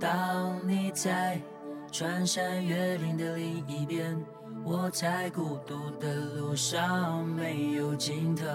当你在穿山越岭的另一边，我在孤独的路上没有尽头。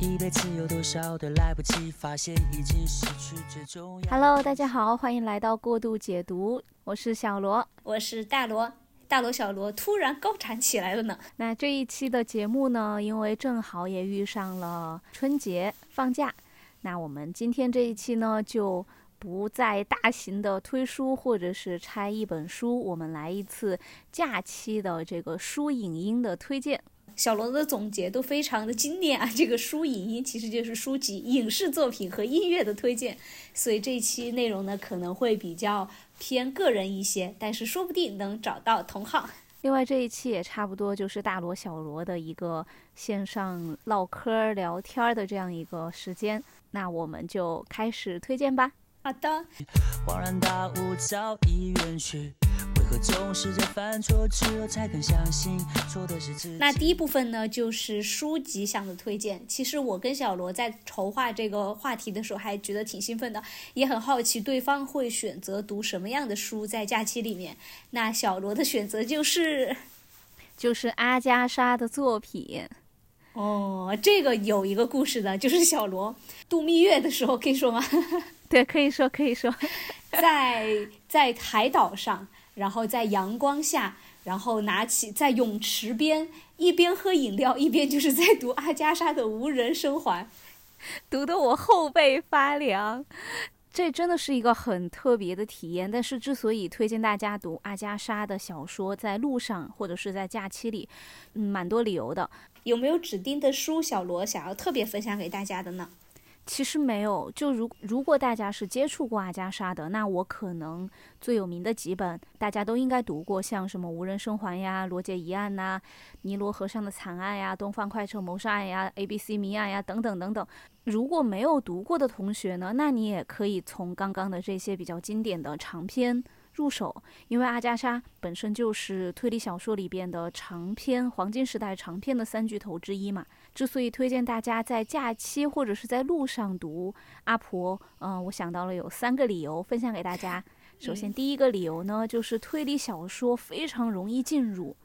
一辈子有多少的来不及发现，已经失去最重要。Hello，大家好，欢迎来到过度解读，我是小罗。我是大罗，大罗小罗突然高产起来了呢。那这一期的节目呢，因为正好也遇上了春节放假，那我们今天这一期呢，就不再大型的推书或者是拆一本书，我们来一次假期的这个书影音的推荐。小罗的总结都非常的经典啊！这个书影音其实就是书籍、影视作品和音乐的推荐，所以这一期内容呢可能会比较偏个人一些，但是说不定能找到同好。另外这一期也差不多就是大罗小罗的一个线上唠嗑聊天的这样一个时间，那我们就开始推荐吧。好的，恍然大悟早已远去，为何总是在犯错之后才肯相信错的是自己？那第一部分呢就是书籍上的推荐。其实我跟小罗在筹划这个话题的时候还觉得挺兴奋的，也很好奇对方会选择读什么样的书在假期里面。那小罗的选择就是。就是阿加莎的作品。哦，这个有一个故事的，就是小罗度蜜月的时候，可以说吗？对，可以说，可以说，在在海岛上，然后在阳光下，然后拿起在泳池边，一边喝饮料，一边就是在读阿加莎的《无人生还》，读得我后背发凉。这真的是一个很特别的体验。但是，之所以推荐大家读阿加莎的小说，在路上或者是在假期里，嗯，蛮多理由的。有没有指定的书，小罗想要特别分享给大家的呢？其实没有，就如如果大家是接触过阿加莎的，那我可能最有名的几本大家都应该读过，像什么《无人生还》呀、《罗杰疑案》呐、《尼罗河上的惨案》呀、《东方快车谋杀案》呀、《A B C 谜案》呀等等等等。如果没有读过的同学呢，那你也可以从刚刚的这些比较经典的长篇入手，因为阿加莎本身就是推理小说里边的长篇黄金时代长篇的三巨头之一嘛。之所以推荐大家在假期或者是在路上读阿婆，嗯、我想到了有三个理由分享给大家。首先，第一个理由呢，就是推理小说非常容易进入。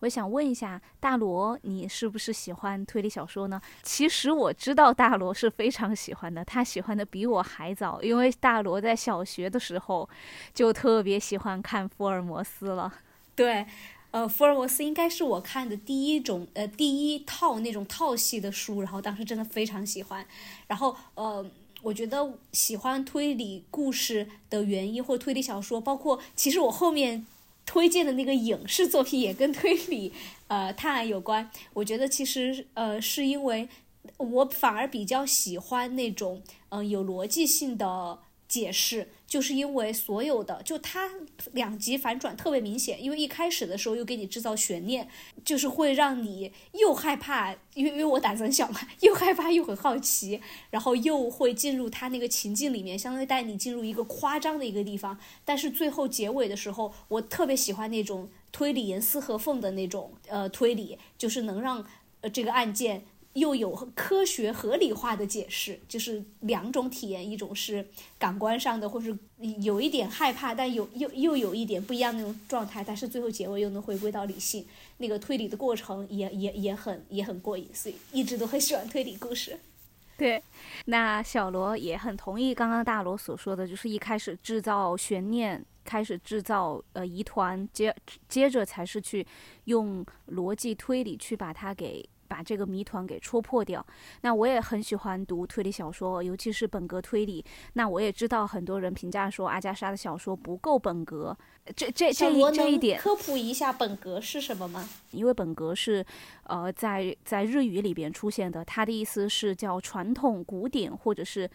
我想问一下大罗，你是不是喜欢推理小说呢？其实我知道大罗是非常喜欢的，他喜欢的比我还早，因为大罗在小学的时候就特别喜欢看福尔摩斯了。对，呃，福尔摩斯应该是我看的第一种，呃，第一套那种套系的书，然后当时真的非常喜欢。然后，呃，我觉得喜欢推理故事的原因，或推理小说，包括其实我后面推荐的那个影视作品也跟推理，呃，探案有关。我觉得其实，呃，是因为我反而比较喜欢那种，嗯、有逻辑性的。解释就是因为所有的就它两极反转特别明显，因为一开始的时候又给你制造悬念，就是会让你又害怕，因为因为我胆子很小嘛，又害怕又很好奇，然后又会进入他那个情境里面，相当于带你进入一个夸张的一个地方。但是最后结尾的时候，我特别喜欢那种推理严丝合缝的那种呃推理，就是能让呃这个案件。又有科学合理化的解释，就是两种体验，一种是感官上的，或是有一点害怕，但有又又有一点不一样那种状态，但是最后结尾又能回归到理性，那个推理的过程也也也很也很过瘾，所以一直都很喜欢推理故事。对，那小罗也很同意刚刚大罗所说的，就是一开始制造悬念，开始制造呃疑团，接接着才是去用逻辑推理去把它给。把这个谜团给戳破掉。那我也很喜欢读推理小说，尤其是本格推理。那我也知道很多人评价说阿加莎的小说不够本格，这这这一这一点科普一下本格是什么吗？因为本格是呃在在日语里边出现的，它的意思是叫传统、古典或者是。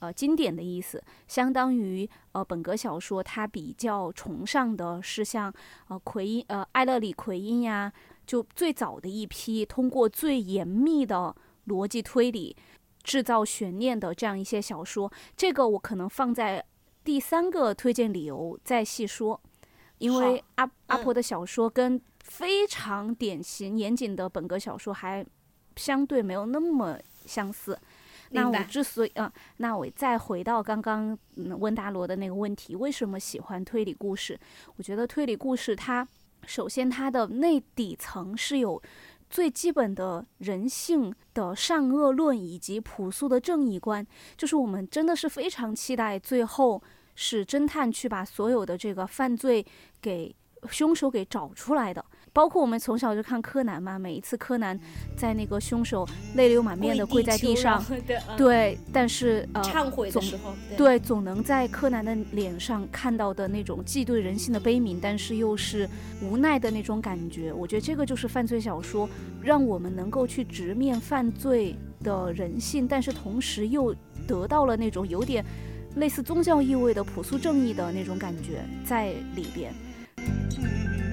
呃，经典的意思，相当于呃本格小说，它比较崇尚的是像呃奎因呃艾勒里奎因呀，就最早的一批通过最严密的逻辑推理制造悬念的这样一些小说。这个我可能放在第三个推荐理由再细说，因为阿阿婆的小说跟非常典型严谨的本格小说还相对没有那么相似。那我之所以啊，那我再回到刚刚温达罗的那个问题，为什么喜欢推理故事？我觉得推理故事它首先它的内底层是有最基本的人性的善恶论以及朴素的正义观，就是我们真的是非常期待最后是侦探去把所有的这个犯罪给凶手给找出来的。包括我们从小就看柯南嘛，每一次柯南在那个凶手泪流满面的跪在地上，对，但是呃，忏悔的时候，对，总能在柯南的脸上看到的那种既对人性的悲悯，但是又是无奈的那种感觉。我觉得这个就是犯罪小说，让我们能够去直面犯罪的人性，但是同时又得到了那种有点类似宗教意味的朴素正义的那种感觉在里边。然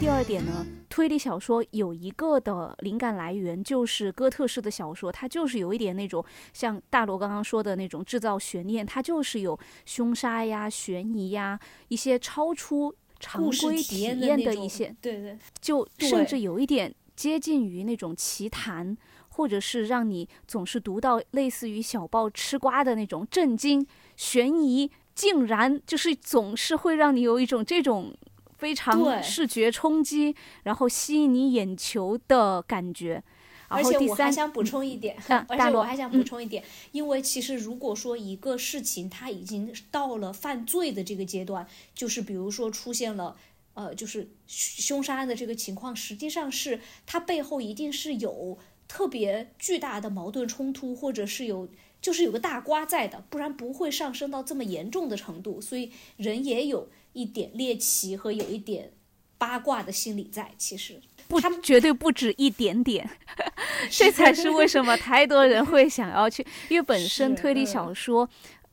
第二点呢，推理小说有一个的灵感来源就是哥特式的小说，它就是有一点那种像大罗刚刚说的那种制造悬念，它就是有凶杀呀、悬疑呀一些超出常规体验的一些，对对，就甚至有一点接近于那种奇谈，或者是让你总是读到类似于小报吃瓜的那种震惊、悬疑，竟然就是总是会让你有一种这种。非常视觉冲击，然后吸引你眼球的感觉。而且我还想补充一点，而且我还想补充一点，因为其实如果说一个事情它已经到了犯罪的这个阶段，就是比如说出现了呃，就是凶杀案的这个情况，实际上是它背后一定是有特别巨大的矛盾冲突，或者是有就是有个大瓜在的，不然不会上升到这么严重的程度。所以人也有。一点猎奇和有一点八卦的心理在，其实不，他们绝对不止一点点，这才是为什么 太多人会想要去。因为本身推理小说，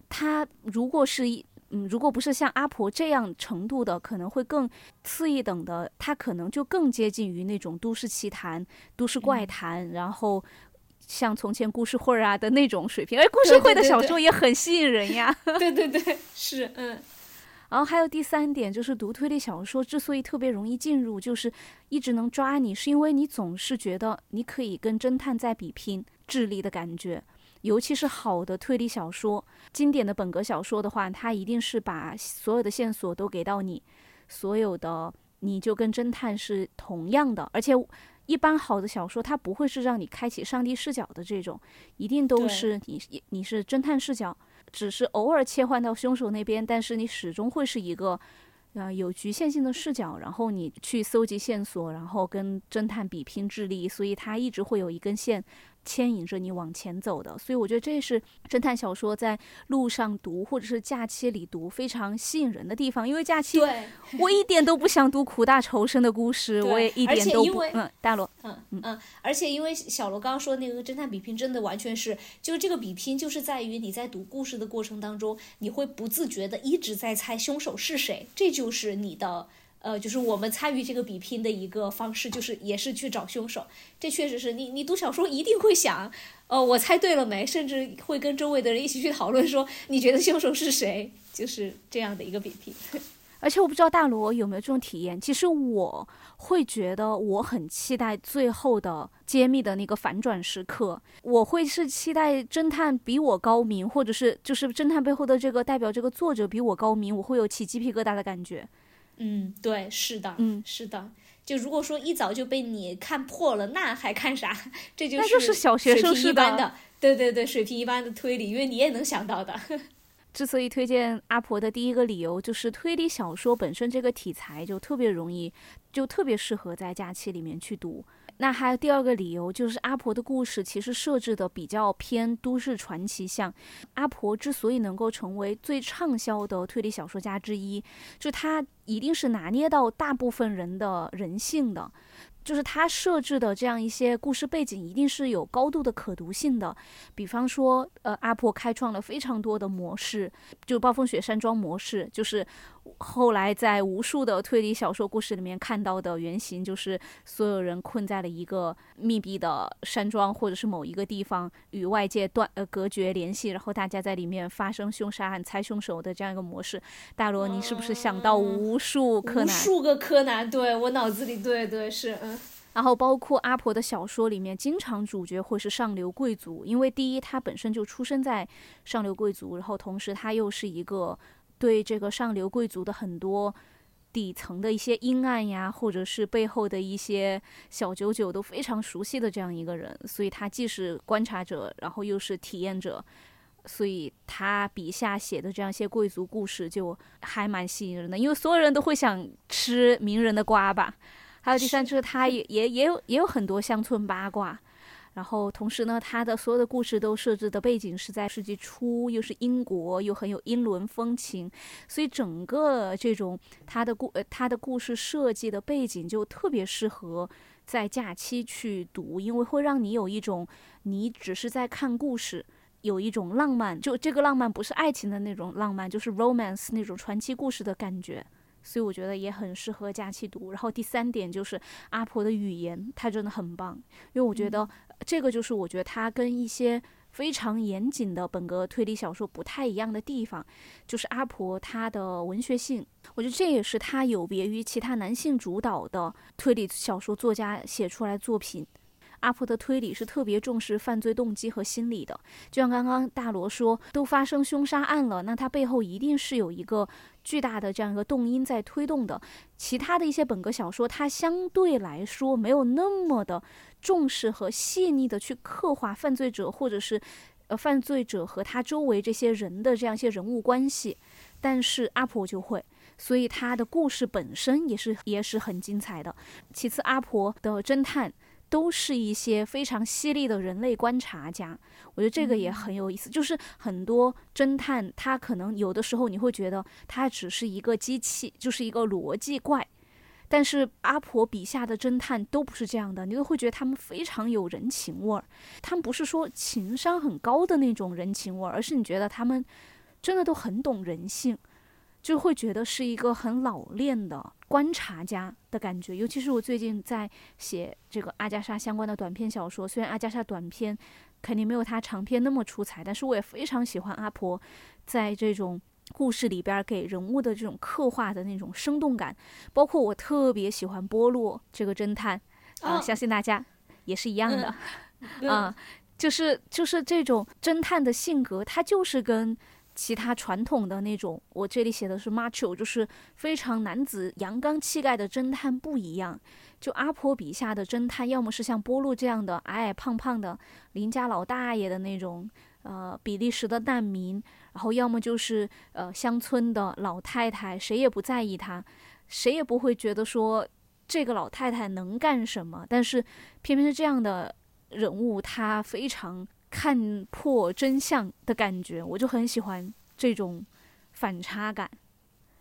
它如果是一嗯，如果不是像阿婆这样程度的，可能会更次一等的，它可能就更接近于那种都市奇谈、都市怪谈，然后像从前故事会啊的那种水平。哎，故事会的小说也很吸引人呀。对对对，是嗯。然后还有第三点，就是读推理小说之所以特别容易进入，就是一直能抓你，是因为你总是觉得你可以跟侦探在比拼智力的感觉。尤其是好的推理小说，经典的本格小说的话，它一定是把所有的线索都给到你，所有的你就跟侦探是同样的。而且一般好的小说，它不会是让你开启上帝视角的这种，一定都是你你是侦探视角。只是偶尔切换到凶手那边，但是你始终会是一个，呃，有局限性的视角，然后你去搜集线索，然后跟侦探比拼智力，所以他一直会有一根线。牵引着你往前走的，所以我觉得这是侦探小说在路上读或者是假期里读非常吸引人的地方。因为假期，对我一点都不想读苦大仇深的故事，我也一点都不。嗯，大罗，嗯嗯，而且因为小罗刚刚说那个侦探比拼，真的完全是，就是这个比拼就是在于你在读故事的过程当中，你会不自觉的一直在猜凶手是谁，这就是你的。呃，就是我们参与这个比拼的一个方式，就是也是去找凶手。这确实是你，你读小说一定会想，呃，我猜对了没？甚至会跟周围的人一起去讨论，说你觉得凶手是谁？就是这样的一个比拼。而且我不知道大罗有没有这种体验，其实我会觉得我很期待最后的揭秘的那个反转时刻，我会是期待侦探比我高明，或者是就是侦探背后的这个代表这个作者比我高明，我会有起鸡皮疙瘩的感觉。嗯，对，是的，嗯，是的。就如果说一早就被你看破了，那还看啥？这就是那就是小学生一般的，对对对，水平一般的推理，因为你也能想到的。之所以推荐阿婆的第一个理由，就是推理小说本身这个题材就特别容易，就特别适合在假期里面去读。那还有第二个理由，就是阿婆的故事其实设置的比较偏都市传奇向。阿婆之所以能够成为最畅销的推理小说家之一，就她一定是拿捏到大部分人的人性的。就是他设置的这样一些故事背景，一定是有高度的可读性的。比方说，呃，阿婆开创了非常多的模式，就暴风雪山庄模式，就是后来在无数的推理小说故事里面看到的原型，就是所有人困在了一个密闭的山庄或者是某一个地方，与外界断呃隔绝联系，然后大家在里面发生凶杀案、猜凶手的这样一个模式。大罗，你是不是想到无数柯南？无数个柯南，对我脑子里，对对是，嗯。然后包括阿婆的小说里面，经常主角会是上流贵族，因为第一他本身就出生在上流贵族，然后同时他又是一个对这个上流贵族的很多底层的一些阴暗呀，或者是背后的一些小九九都非常熟悉的这样一个人，所以他既是观察者，然后又是体验者，所以他笔下写的这样一些贵族故事就还蛮吸引人的，因为所有人都会想吃名人的瓜吧。还有第三，就是他也也也有也有很多乡村八卦，然后同时呢，他的所有的故事都设置的背景是在世纪初，又是英国，又很有英伦风情，所以整个这种他的故呃他的故事设计的背景就特别适合在假期去读，因为会让你有一种你只是在看故事，有一种浪漫，就这个浪漫不是爱情的那种浪漫，就是 romance 那种传奇故事的感觉。所以我觉得也很适合假期读。然后第三点就是阿婆的语言，她真的很棒。因为我觉得这个就是我觉得她跟一些非常严谨的本格推理小说不太一样的地方，就是阿婆她的文学性。我觉得这也是她有别于其他男性主导的推理小说作家写出来作品。阿婆的推理是特别重视犯罪动机和心理的，就像刚刚大罗说，都发生凶杀案了，那它背后一定是有一个巨大的这样一个动因在推动的。其他的一些本格小说，它相对来说没有那么的重视和细腻的去刻画犯罪者或者是呃犯罪者和他周围这些人的这样一些人物关系，但是阿婆就会，所以他的故事本身也是也是很精彩的。其次，阿婆的侦探。都是一些非常犀利的人类观察家，我觉得这个也很有意思。就是很多侦探，他可能有的时候你会觉得他只是一个机器，就是一个逻辑怪，但是阿婆笔下的侦探都不是这样的，你都会觉得他们非常有人情味儿。他们不是说情商很高的那种人情味儿，而是你觉得他们真的都很懂人性。就会觉得是一个很老练的观察家的感觉，尤其是我最近在写这个阿加莎相关的短篇小说，虽然阿加莎短篇肯定没有她长篇那么出彩，但是我也非常喜欢阿婆在这种故事里边给人物的这种刻画的那种生动感，包括我特别喜欢波洛这个侦探，啊，相信大家也是一样的，啊，就是就是这种侦探的性格，他就是跟。其他传统的那种，我这里写的是 macho，就是非常男子阳刚气概的侦探不一样。就阿婆笔下的侦探，要么是像波路这样的矮矮胖胖的邻家老大爷的那种，呃，比利时的难民，然后要么就是呃乡村的老太太，谁也不在意他，谁也不会觉得说这个老太太能干什么。但是偏偏是这样的人物，他非常。看破真相的感觉，我就很喜欢这种反差感。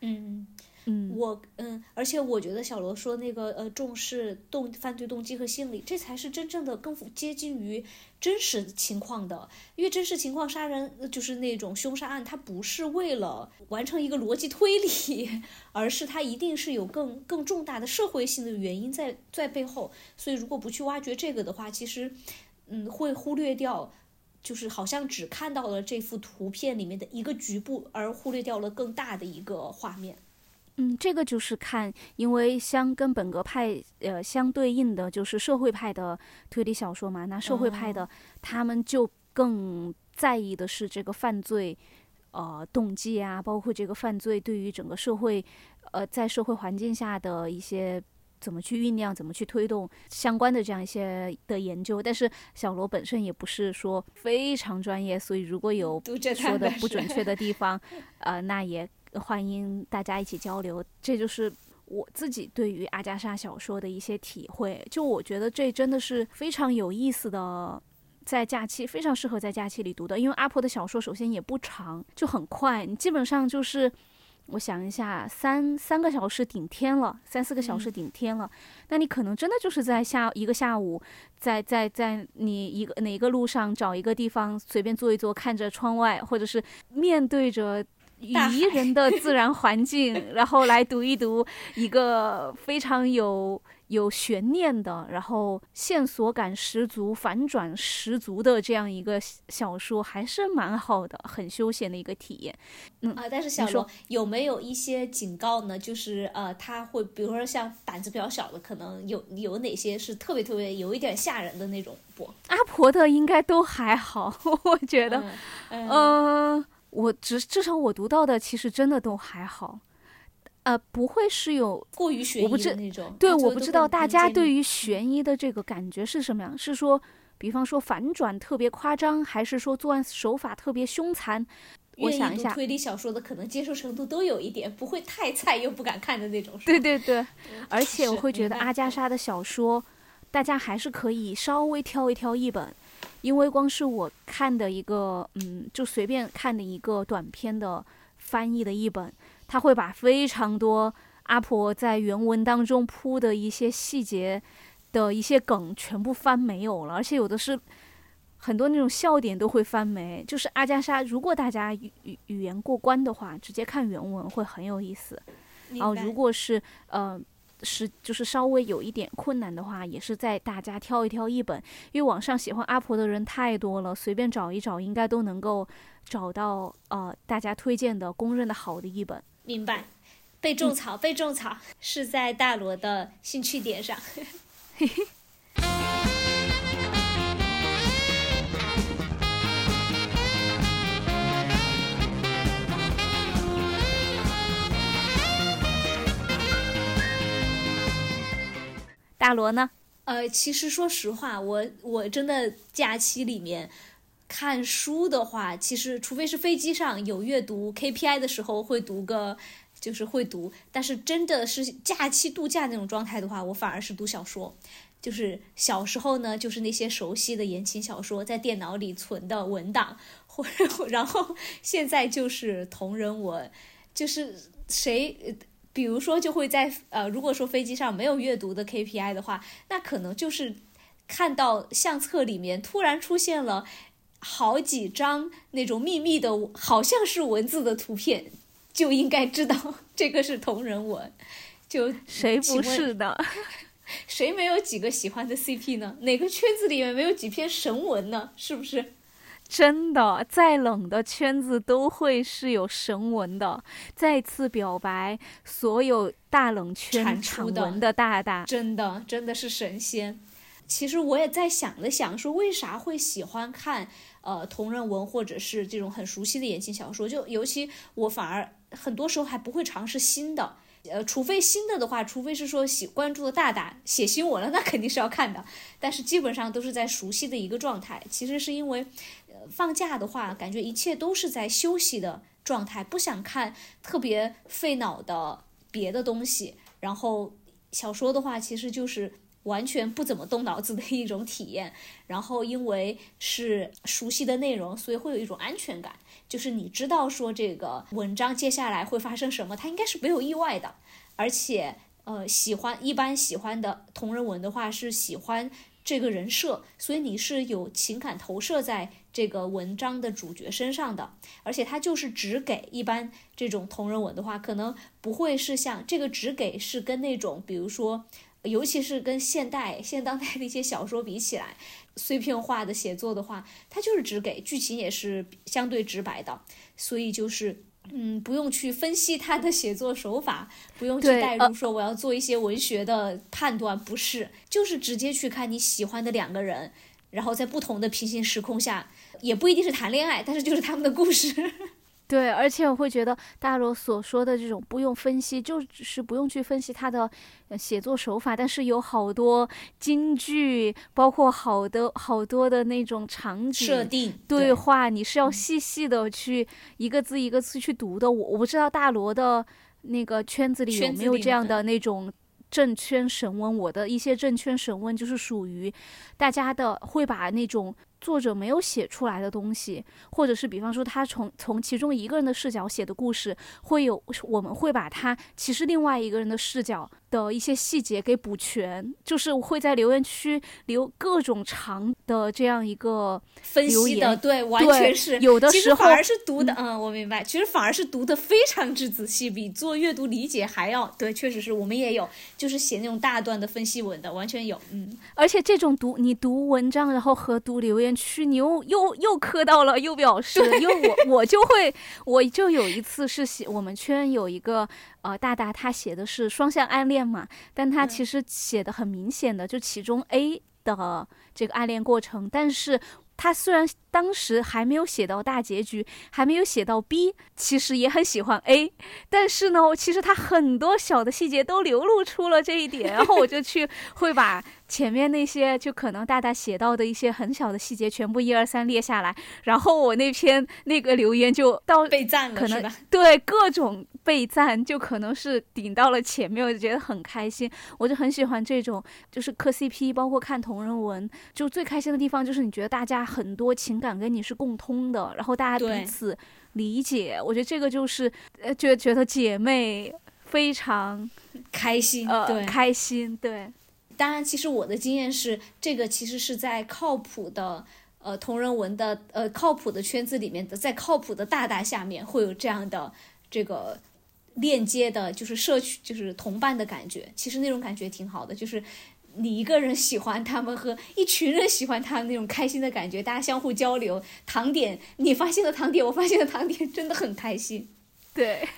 嗯嗯，我嗯，而且我觉得小罗说那个呃，重视动犯罪动机和心理，这才是真正的更接近于真实情况的。因为真实情况杀人就是那种凶杀案，它不是为了完成一个逻辑推理，而是它一定是有更更重大的社会性的原因在在背后。所以如果不去挖掘这个的话，其实嗯会忽略掉。就是好像只看到了这幅图片里面的一个局部，而忽略掉了更大的一个画面。嗯，这个就是看，因为相跟本格派呃相对应的就是社会派的推理小说嘛。那社会派的他们就更在意的是这个犯罪呃动机啊，包括这个犯罪对于整个社会呃在社会环境下的一些。怎么去酝酿，怎么去推动相关的这样一些的研究？但是小罗本身也不是说非常专业，所以如果有说的不准确的地方，呃，那也欢迎大家一起交流。这就是我自己对于阿加莎小说的一些体会。就我觉得这真的是非常有意思的，在假期非常适合在假期里读的。因为阿婆的小说首先也不长，就很快，你基本上就是。我想一下，三三个小时顶天了，三四个小时顶天了。那你可能真的就是在下一个下午，在在在你一个哪个路上找一个地方随便坐一坐，看着窗外，或者是面对着宜人的自然环境，然后来读一读一个非常有。有悬念的，然后线索感十足、反转十足的这样一个小说，还是蛮好的，很休闲的一个体验。嗯啊，但是小罗有没有一些警告呢？就是呃，他会比如说像胆子比较小的，可能有有哪些是特别特别有一点吓人的那种不？阿婆的应该都还好，我觉得，嗯，我至至少我读到的其实真的都还好。呃，不会是有过于悬疑的那种。对，我不知道大家对于悬疑的这个感觉是什么样。是说，比方说反转特别夸张，还是说作案手法特别凶残？我想一下，推理小说的可能接受程度都有一点，不会太菜又不敢看的那种。对对对，而且我会觉得阿加莎的小说，大家还是可以稍微挑一挑一本，因为光是我看的一个，嗯，就随便看的一个短篇的翻译的一本。他会把非常多阿婆在原文当中铺的一些细节的一些梗全部翻没有了，而且有的是很多那种笑点都会翻没。就是阿加莎，如果大家语语语言过关的话，直接看原文会很有意思。然后如果是呃是就是稍微有一点困难的话，也是在大家挑一挑一本，因为网上喜欢阿婆的人太多了，随便找一找应该都能够找到呃大家推荐的公认的好的一本。明白，被种草，被种草是在大罗的兴趣点上。大罗呢？呃，其实说实话，我我真的假期里面。看书的话，其实除非是飞机上有阅读 KPI 的时候会读个，就是会读。但是真的是假期度假那种状态的话，我反而是读小说。就是小时候呢，就是那些熟悉的言情小说，在电脑里存的文档，或然后 现在就是同人文，就是谁，比如说就会在呃，如果说飞机上没有阅读的 KPI 的话，那可能就是看到相册里面突然出现了。好几张那种密密的，好像是文字的图片，就应该知道这个是同人文。就谁不是的？谁没有几个喜欢的 CP 呢？哪个圈子里面没有几篇神文呢？是不是？真的，再冷的圈子都会是有神文的。再次表白，所有大冷圈产文的大大，真的真的是神仙。其实我也在想了想，说为啥会喜欢看。呃，同人文或者是这种很熟悉的言情小说，就尤其我反而很多时候还不会尝试新的，呃，除非新的的话，除非是说喜关注的大大写新闻了，那肯定是要看的。但是基本上都是在熟悉的一个状态。其实是因为，呃，放假的话，感觉一切都是在休息的状态，不想看特别费脑的别的东西。然后小说的话，其实就是。完全不怎么动脑子的一种体验，然后因为是熟悉的内容，所以会有一种安全感，就是你知道说这个文章接下来会发生什么，它应该是没有意外的。而且，呃，喜欢一般喜欢的同人文的话，是喜欢这个人设，所以你是有情感投射在这个文章的主角身上的。而且它就是只给一般这种同人文的话，可能不会是像这个只给是跟那种比如说。尤其是跟现代、现当代的一些小说比起来，碎片化的写作的话，它就是只给剧情也是相对直白的，所以就是嗯，不用去分析他的写作手法，不用去代入说我要做一些文学的判断，不是，就是直接去看你喜欢的两个人，然后在不同的平行时空下，也不一定是谈恋爱，但是就是他们的故事。对，而且我会觉得大罗所说的这种不用分析，就只是不用去分析他的写作手法，但是有好多金句，包括好的好多的那种场景设定对话，你是要细细的去一个字一个字去读的。我我不知道大罗的那个圈子里有没有这样的那种正圈神文，我的一些正圈神文就是属于大家的会把那种。作者没有写出来的东西，或者是比方说他从从其中一个人的视角写的故事，会有我们会把他其实另外一个人的视角的一些细节给补全，就是会在留言区留各种长的这样一个分析的，对，完全是有的时候反而是读的，嗯，我明白，其实反而是读的非常之仔细，比做阅读理解还要对，确实是我们也有，就是写那种大段的分析文的，完全有，嗯，而且这种读你读文章，然后和读留言区，你又又又磕到了，又表示，因为我我就会，我就有一次是写我们圈有一个呃大大，他写的是双向暗恋嘛，但他其实写的很明显的，就其中 A 的这个暗恋过程，但是他虽然。当时还没有写到大结局，还没有写到 B，其实也很喜欢 A，但是呢，其实他很多小的细节都流露出了这一点，然后我就去会把前面那些就可能大大写到的一些很小的细节全部一二三列下来，然后我那篇那个留言就到被赞了，可能对各种被赞，就可能是顶到了前面，我就觉得很开心，我就很喜欢这种就是磕 CP，包括看同人文，就最开心的地方就是你觉得大家很多情。感跟你是共通的，然后大家彼此理解，我觉得这个就是呃，觉觉得姐妹非常开心，对，开心，对。当然，其实我的经验是，这个其实是在靠谱的呃同人文的呃靠谱的圈子里面的，在靠谱的大大下面会有这样的这个链接的，就是社区，就是同伴的感觉。其实那种感觉挺好的，就是。你一个人喜欢他们和一群人喜欢他们那种开心的感觉，大家相互交流，糖点，你发现了糖点，我发现了糖点，真的很开心，对。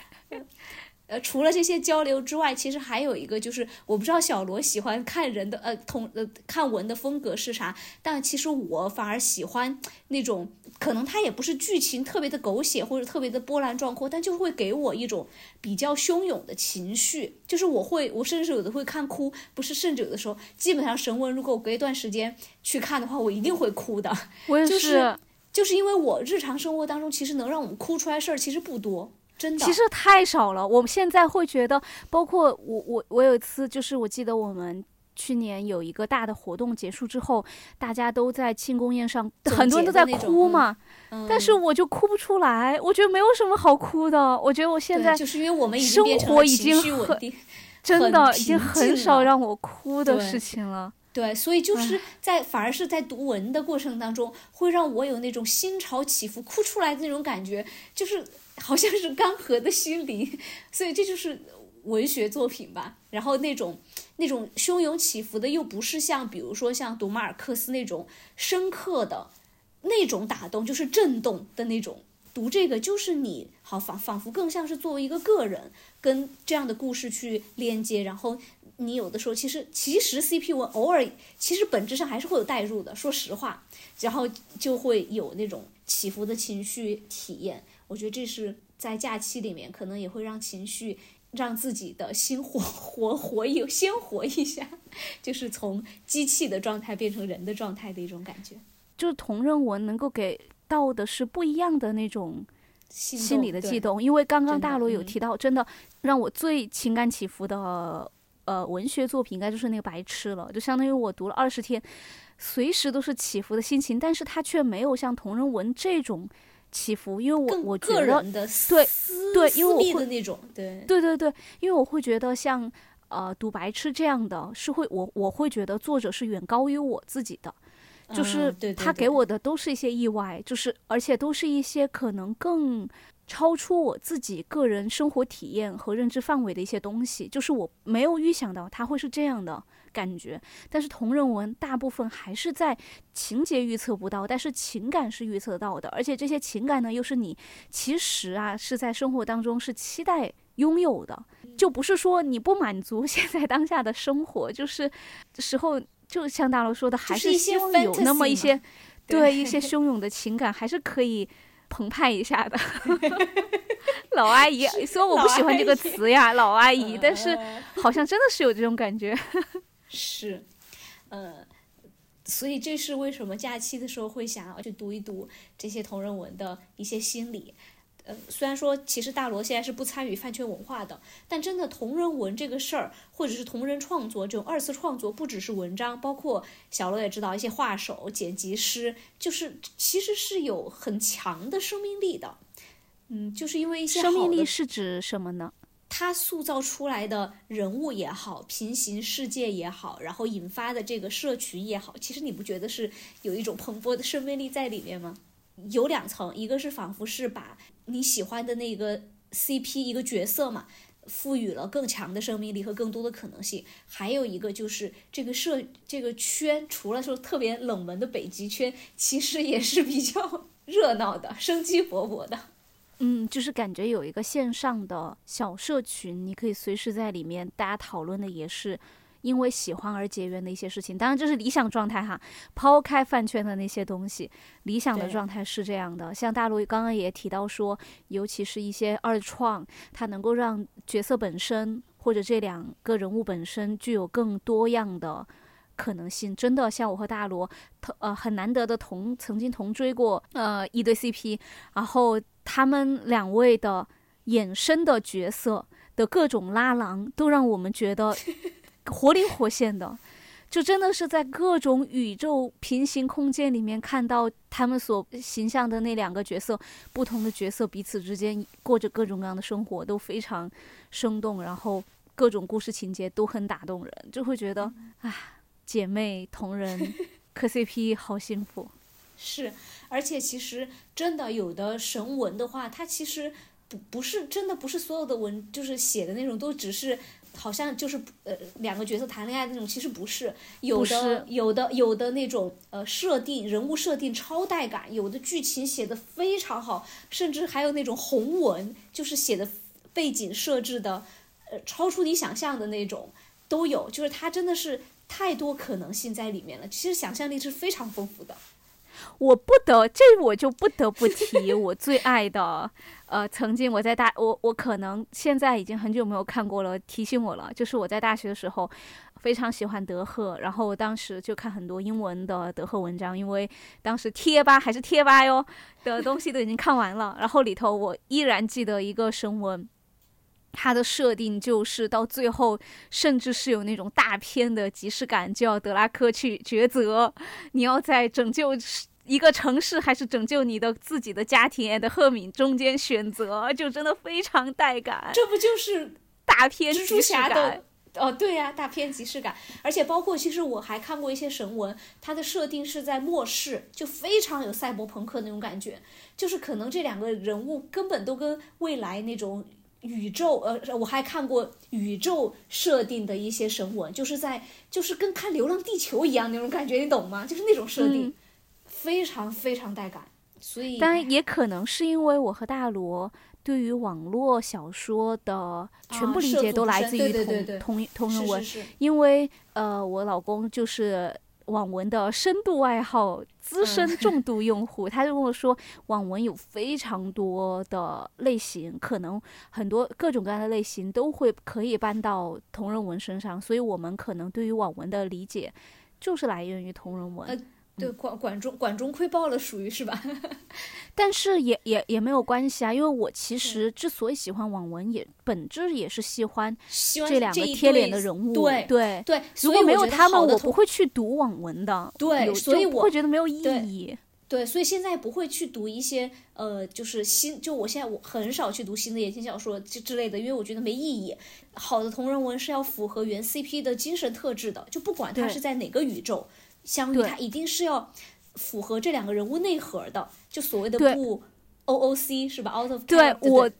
呃，除了这些交流之外，其实还有一个就是，我不知道小罗喜欢看人的呃同呃看文的风格是啥，但其实我反而喜欢那种，可能他也不是剧情特别的狗血或者特别的波澜壮阔，但就会给我一种比较汹涌的情绪，就是我会，我甚至有的会看哭，不是，甚至有的时候，基本上神文如果我隔一段时间去看的话，我一定会哭的。我也是，就是因为我日常生活当中其实能让我们哭出来事儿其实不多。真的，其实太少了。我们现在会觉得，包括我，我，我有一次就是，我记得我们去年有一个大的活动结束之后，大家都在庆功宴上，很多人都在哭嘛。但是我就哭不出来，我觉得没有什么好哭的。我觉得我现在就是因为我们生活已经很真的已经很少让我哭的事情了。对，所以就是在反而是在读文的过程当中，会让我有那种心潮起伏、哭出来的那种感觉，就是。好像是干涸的心灵，所以这就是文学作品吧。然后那种那种汹涌起伏的，又不是像比如说像读马尔克斯那种深刻的那种打动，就是震动的那种。读这个就是你好仿仿佛更像是作为一个个人跟这样的故事去连接。然后你有的时候其实其实 CP 文偶尔其实本质上还是会有代入的，说实话，然后就会有那种起伏的情绪体验。我觉得这是在假期里面，可能也会让情绪，让自己的心 活活活一鲜活一下，就是从机器的状态变成人的状态的一种感觉。就是同人文能够给到的是不一样的那种心理的悸动，因为刚刚大罗有提到，真的让我最情感起伏的呃文学作品，应该就是那个《白痴》了，就相当于我读了二十天，随时都是起伏的心情，但是它却没有像同人文这种。起伏，因为我我觉得对对，因为我会那种对对对对，因为我会觉得像呃读白痴这样的是会我我会觉得作者是远高于我自己的，就是他给我的都是一些意外，就是而且都是一些可能更超出我自己个人生活体验和认知范围的一些东西，就是我没有预想到他会是这样的。感觉，但是同人文大部分还是在情节预测不到，但是情感是预测到的，而且这些情感呢，又是你其实啊是在生活当中是期待拥有的，就不是说你不满足 现在当下的生活，就是时候就像大楼说的，还是希望有那么一些对一些汹涌的情感，还是可以澎湃一下的。老阿姨，虽然我不喜欢这个词呀，老阿姨，但是好像真的是有这种感觉。是，呃，所以这是为什么假期的时候会想要去读一读这些同人文的一些心理。呃，虽然说其实大罗现在是不参与饭圈文化的，但真的同人文这个事儿，或者是同人创作这种二次创作，不只是文章，包括小罗也知道一些画手、剪辑师，就是其实是有很强的生命力的。嗯，就是因为一些生命力是指什么呢？他塑造出来的人物也好，平行世界也好，然后引发的这个社群也好，其实你不觉得是有一种蓬勃的生命力在里面吗？有两层，一个是仿佛是把你喜欢的那个 CP 一个角色嘛，赋予了更强的生命力和更多的可能性；还有一个就是这个社这个圈，除了说特别冷门的北极圈，其实也是比较 热闹的，生机勃勃的。嗯，就是感觉有一个线上的小社群，你可以随时在里面，大家讨论的也是因为喜欢而结缘的一些事情。当然这是理想状态哈，抛开饭圈的那些东西，理想的状态是这样的。像大陆刚刚也提到说，尤其是一些二创，它能够让角色本身或者这两个人物本身具有更多样的可能性。真的，像我和大罗同呃很难得的同曾经同追过呃一对 CP，然后。他们两位的衍生的角色的各种拉郎，都让我们觉得 活灵活现的，就真的是在各种宇宙平行空间里面看到他们所形象的那两个角色，不同的角色彼此之间过着各种各样的生活，都非常生动，然后各种故事情节都很打动人，就会觉得啊，姐妹同人磕 CP 好幸福。是，而且其实真的有的神文的话，它其实不不是真的不是所有的文，就是写的那种都只是好像就是呃两个角色谈恋爱那种，其实不是，有的有的有的那种呃设定人物设定超带感，有的剧情写的非常好，甚至还有那种红文，就是写的背景设置的呃超出你想象的那种都有，就是它真的是太多可能性在里面了，其实想象力是非常丰富的。我不得，这我就不得不提 我最爱的，呃，曾经我在大我我可能现在已经很久没有看过了，提醒我了，就是我在大学的时候非常喜欢德赫，然后我当时就看很多英文的德赫文章，因为当时贴吧还是贴吧哟的东西都已经看完了，然后里头我依然记得一个神文，它的设定就是到最后甚至是有那种大片的即视感，就要德拉克去抉择，你要在拯救。一个城市还是拯救你的自己的家庭的赫敏中间选择，就真的非常带感。这不就是大片蜘蛛侠的？哦，对呀，大片即视感。而且包括，其实我还看过一些神文，它的设定是在末世，就非常有赛博朋克那种感觉。就是可能这两个人物根本都跟未来那种宇宙，呃，我还看过宇宙设定的一些神文，就是在就是跟看《流浪地球》一样那种感觉，你懂吗？就是那种设定。非常非常带感，所以当然也可能是因为我和大罗对于网络小说的全部理解都来自于同同同人文，因为呃我老公就是网文的深度爱好资深重度用户，他就跟我说网文有非常多的类型，可能很多各种各样的类型都会可以搬到同人文身上，所以我们可能对于网文的理解就是来源于同人文。对，管管中管中窥豹了，属于是吧？但是也也也没有关系啊，因为我其实之所以喜欢网文，也本质也是喜欢这两个贴脸的人物。对对对，如果没有他们，我不会去读网文的。对，所以我会觉得没有意义。对，所以现在不会去读一些呃，就是新，就我现在我很少去读新的言情小说之之类的，因为我觉得没意义。好的同人文是要符合原 CP 的精神特质的，就不管它是在哪个宇宙。相遇，它一定是要符合这两个人物内核的，就所谓的不 O O C 是吧？Out of 对我，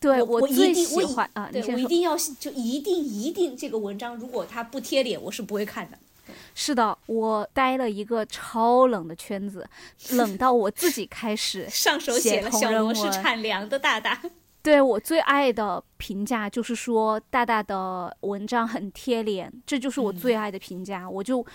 对我一定喜欢啊！对我一定要就一定一定这个文章，如果它不贴脸，我是不会看的。是的，我待了一个超冷的圈子，冷到我自己开始 上手写了小罗是产粮的大大。对我最爱的评价就是说大大的文章很贴脸，这就是我最爱的评价，我就。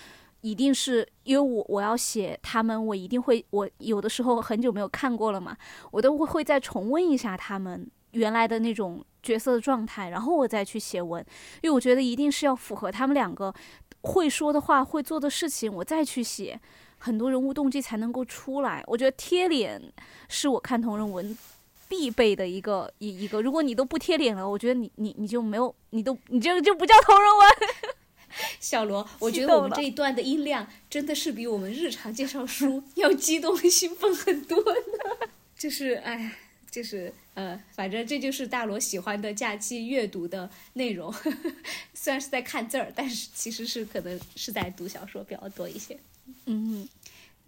一定是因为我我要写他们，我一定会我有的时候很久没有看过了嘛，我都会会再重温一下他们原来的那种角色的状态，然后我再去写文，因为我觉得一定是要符合他们两个会说的话、会做的事情，我再去写很多人物动机才能够出来。我觉得贴脸是我看同人文必备的一个一一个。如果你都不贴脸了，我觉得你你你就没有，你都你这个就不叫同人文。小罗，我觉得我们这一段的音量真的是比我们日常介绍书 要激动兴奋很多呢。就是哎，就是呃，反正这就是大罗喜欢的假期阅读的内容。虽然是在看字儿，但是其实是可能是在读小说比较多一些。嗯，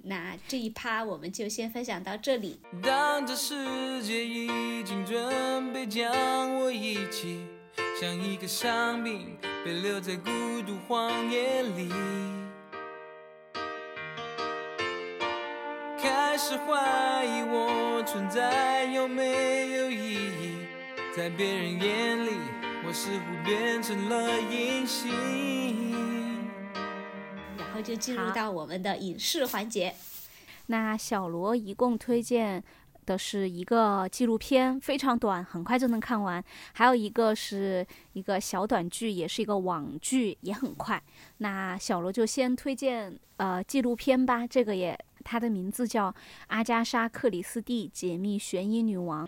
那这一趴我们就先分享到这里。当这世界已经准备将我遗弃，像一个伤兵被留在孤独荒野里，开始怀疑我存在有没有意义，在别人眼里，我似乎变成了隐形。然后就进入到我们的影视环节。那小罗一共推荐的是一个纪录片，非常短，很快就能看完；还有一个是一个小短剧，也是一个网剧，也很快。那小罗就先推荐呃纪录片吧，这个也它的名字叫《阿加莎·克里斯蒂解密悬疑女王》。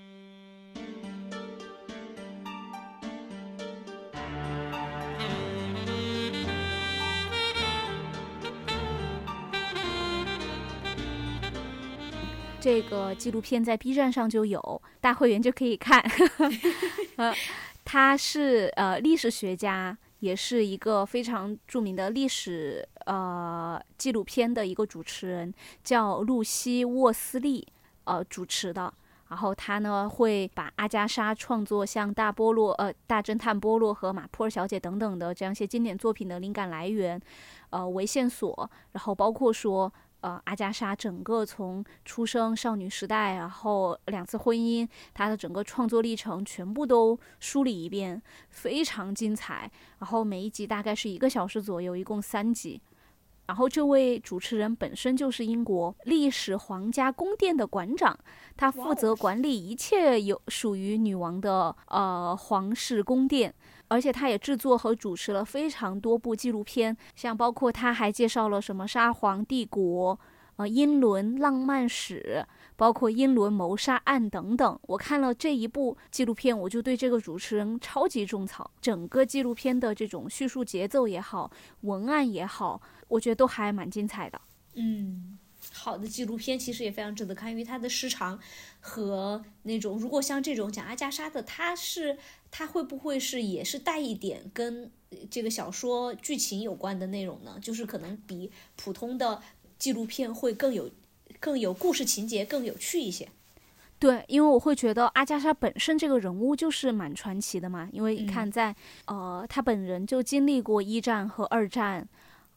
这个纪录片在 B 站上就有，大会员就可以看。呃，他是呃历史学家，也是一个非常著名的历史呃纪录片的一个主持人，叫露西·沃斯利呃主持的。然后他呢会把阿加莎创作像大波洛呃大侦探波洛和马普尔小姐等等的这样一些经典作品的灵感来源，呃为线索，然后包括说。呃，阿加莎整个从出生少女时代，然后两次婚姻，她的整个创作历程全部都梳理一遍，非常精彩。然后每一集大概是一个小时左右，一共三集。然后这位主持人本身就是英国历史皇家宫殿的馆长，他负责管理一切有属于女王的呃皇室宫殿。而且他也制作和主持了非常多部纪录片，像包括他还介绍了什么沙皇帝国、呃英伦浪漫史，包括英伦谋杀案等等。我看了这一部纪录片，我就对这个主持人超级种草。整个纪录片的这种叙述节奏也好，文案也好，我觉得都还蛮精彩的。嗯。好的纪录片其实也非常值得看，因为它的时长和那种如果像这种讲阿加莎的，它是它会不会是也是带一点跟这个小说剧情有关的内容呢？就是可能比普通的纪录片会更有更有故事情节更有趣一些。对，因为我会觉得阿加莎本身这个人物就是蛮传奇的嘛，因为你看在呃他本人就经历过一战和二战。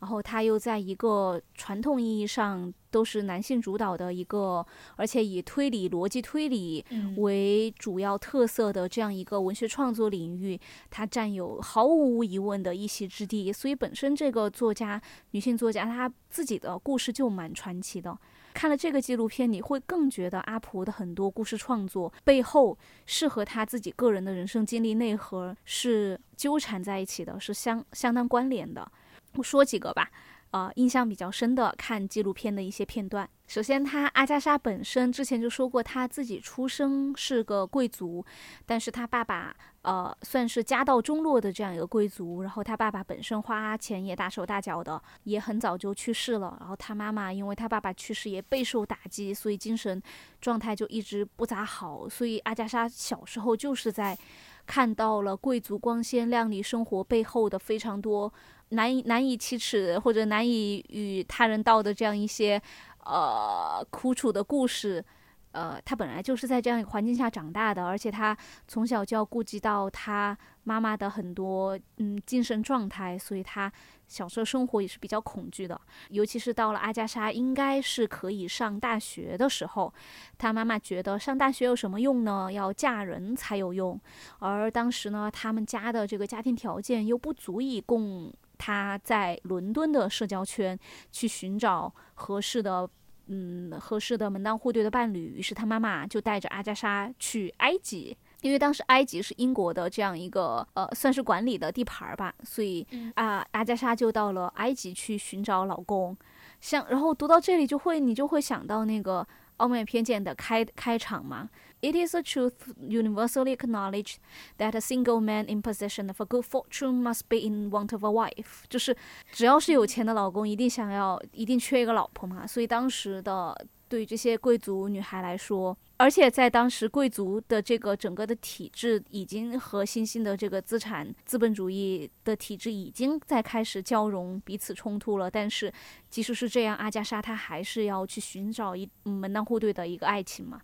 然后他又在一个传统意义上都是男性主导的一个，而且以推理、逻辑推理为主要特色的这样一个文学创作领域，他占有毫无疑问的一席之地。所以本身这个作家，女性作家，她自己的故事就蛮传奇的。看了这个纪录片，你会更觉得阿婆的很多故事创作背后是和她自己个人的人生经历内核是纠缠在一起的，是相相当关联的。我说几个吧，呃，印象比较深的看纪录片的一些片段。首先，他阿加莎本身之前就说过，他自己出生是个贵族，但是他爸爸呃算是家道中落的这样一个贵族。然后他爸爸本身花钱也大手大脚的，也很早就去世了。然后他妈妈因为他爸爸去世也备受打击，所以精神状态就一直不咋好。所以阿加莎小时候就是在看到了贵族光鲜亮丽生活背后的非常多。难以难以启齿或者难以与他人道的这样一些呃苦楚的故事，呃，他本来就是在这样一个环境下长大的，而且他从小就要顾及到他妈妈的很多嗯精神状态，所以他小时候生活也是比较恐惧的。尤其是到了阿加莎应该是可以上大学的时候，他妈妈觉得上大学有什么用呢？要嫁人才有用。而当时呢，他们家的这个家庭条件又不足以供。他在伦敦的社交圈去寻找合适的，嗯，合适的门当户对的伴侣。于是他妈妈就带着阿加莎去埃及，因为当时埃及是英国的这样一个，呃，算是管理的地盘儿吧。所以啊，阿加莎就到了埃及去寻找老公。像，然后读到这里就会，你就会想到那个《傲慢偏见》的开开场嘛。It is a truth universally acknowledged that a single man in possession of a good fortune must be in want of a wife。就是只要是有钱的老公，一定想要，一定缺一个老婆嘛。所以当时的对于这些贵族女孩来说，而且在当时贵族的这个整个的体制已经和新兴的这个资产资本主义的体制已经在开始交融，彼此冲突了。但是即使是这样，阿加莎她还是要去寻找一门当户对的一个爱情嘛。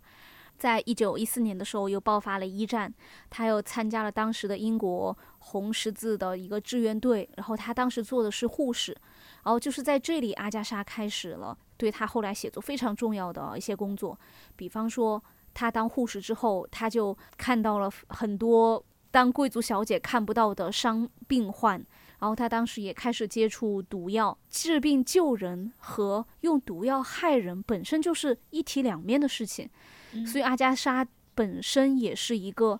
在一九一四年的时候，又爆发了一战，他又参加了当时的英国红十字的一个志愿队，然后他当时做的是护士，然后就是在这里，阿加莎开始了对他后来写作非常重要的一些工作，比方说他当护士之后，他就看到了很多当贵族小姐看不到的伤病患，然后他当时也开始接触毒药，治病救人和用毒药害人本身就是一体两面的事情。所以阿加莎本身也是一个，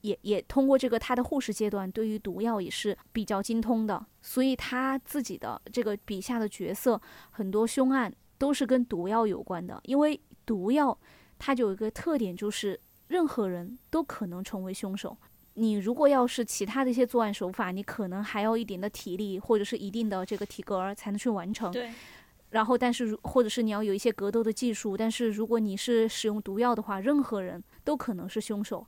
也也通过这个她的护士阶段，对于毒药也是比较精通的。所以她自己的这个笔下的角色，很多凶案都是跟毒药有关的。因为毒药它就有一个特点，就是任何人都可能成为凶手。你如果要是其他的一些作案手法，你可能还要一点的体力或者是一定的这个体格儿才能去完成。对。然后，但是如，或者是你要有一些格斗的技术，但是如果你是使用毒药的话，任何人都可能是凶手。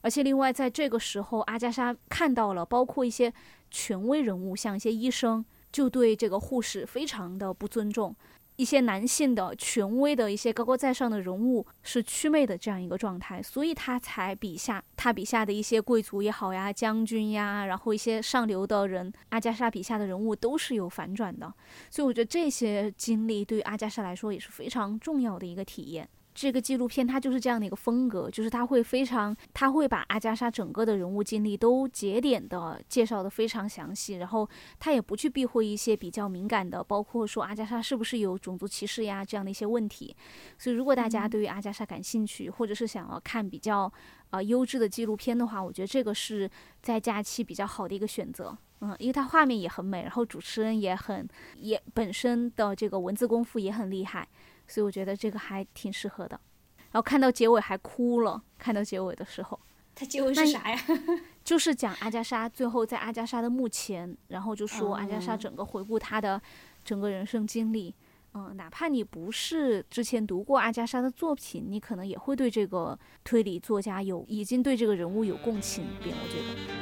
而且，另外，在这个时候，阿加莎看到了，包括一些权威人物，像一些医生，就对这个护士非常的不尊重。一些男性的权威的一些高高在上的人物是祛魅的这样一个状态，所以他才笔下他笔下的一些贵族也好呀，将军呀，然后一些上流的人，阿加莎笔下的人物都是有反转的，所以我觉得这些经历对于阿加莎来说也是非常重要的一个体验。这个纪录片它就是这样的一个风格，就是它会非常，它会把阿加莎整个的人物经历都节点的介绍的非常详细，然后它也不去避讳一些比较敏感的，包括说阿加莎是不是有种族歧视呀这样的一些问题。所以如果大家对于阿加莎感兴趣，或者是想要看比较呃优质的纪录片的话，我觉得这个是在假期比较好的一个选择。嗯，因为它画面也很美，然后主持人也很也本身的这个文字功夫也很厉害。所以我觉得这个还挺适合的，然后看到结尾还哭了。看到结尾的时候，它结尾是啥呀？就是讲阿加莎最后在阿加莎的墓前，然后就说阿加莎整个回顾她的整个人生经历。嗯，哪怕你不是之前读过阿加莎的作品，你可能也会对这个推理作家有已经对这个人物有共情点。我觉得。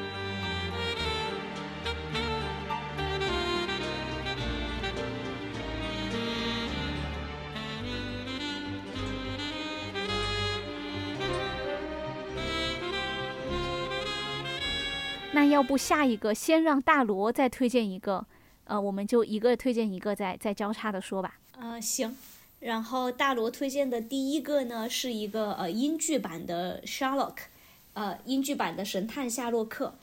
要不下一个先让大罗再推荐一个，呃，我们就一个推荐一个，再再交叉的说吧。呃，行。然后大罗推荐的第一个呢，是一个呃英剧版的 Sherlock，呃，英剧版的神探夏洛克。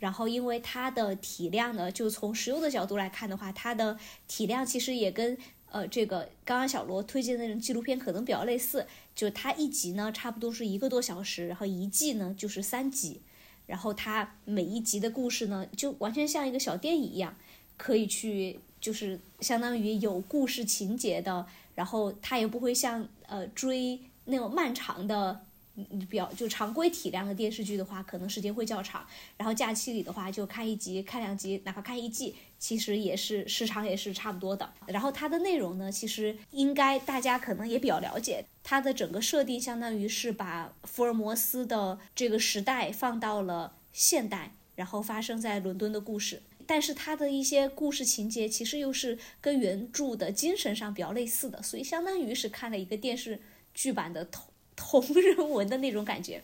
然后因为它的体量呢，就从实用的角度来看的话，它的体量其实也跟。呃，这个刚刚小罗推荐的那种纪录片可能比较类似，就它一集呢差不多是一个多小时，然后一季呢就是三集，然后它每一集的故事呢就完全像一个小电影一样，可以去就是相当于有故事情节的，然后它也不会像呃追那种漫长的。你比较就常规体量的电视剧的话，可能时间会较长。然后假期里的话，就看一集、看两集，哪怕看一季，其实也是时长也是差不多的。然后它的内容呢，其实应该大家可能也比较了解。它的整个设定相当于是把福尔摩斯的这个时代放到了现代，然后发生在伦敦的故事。但是它的一些故事情节其实又是跟原著的精神上比较类似的，所以相当于是看了一个电视剧版的同。同人文的那种感觉，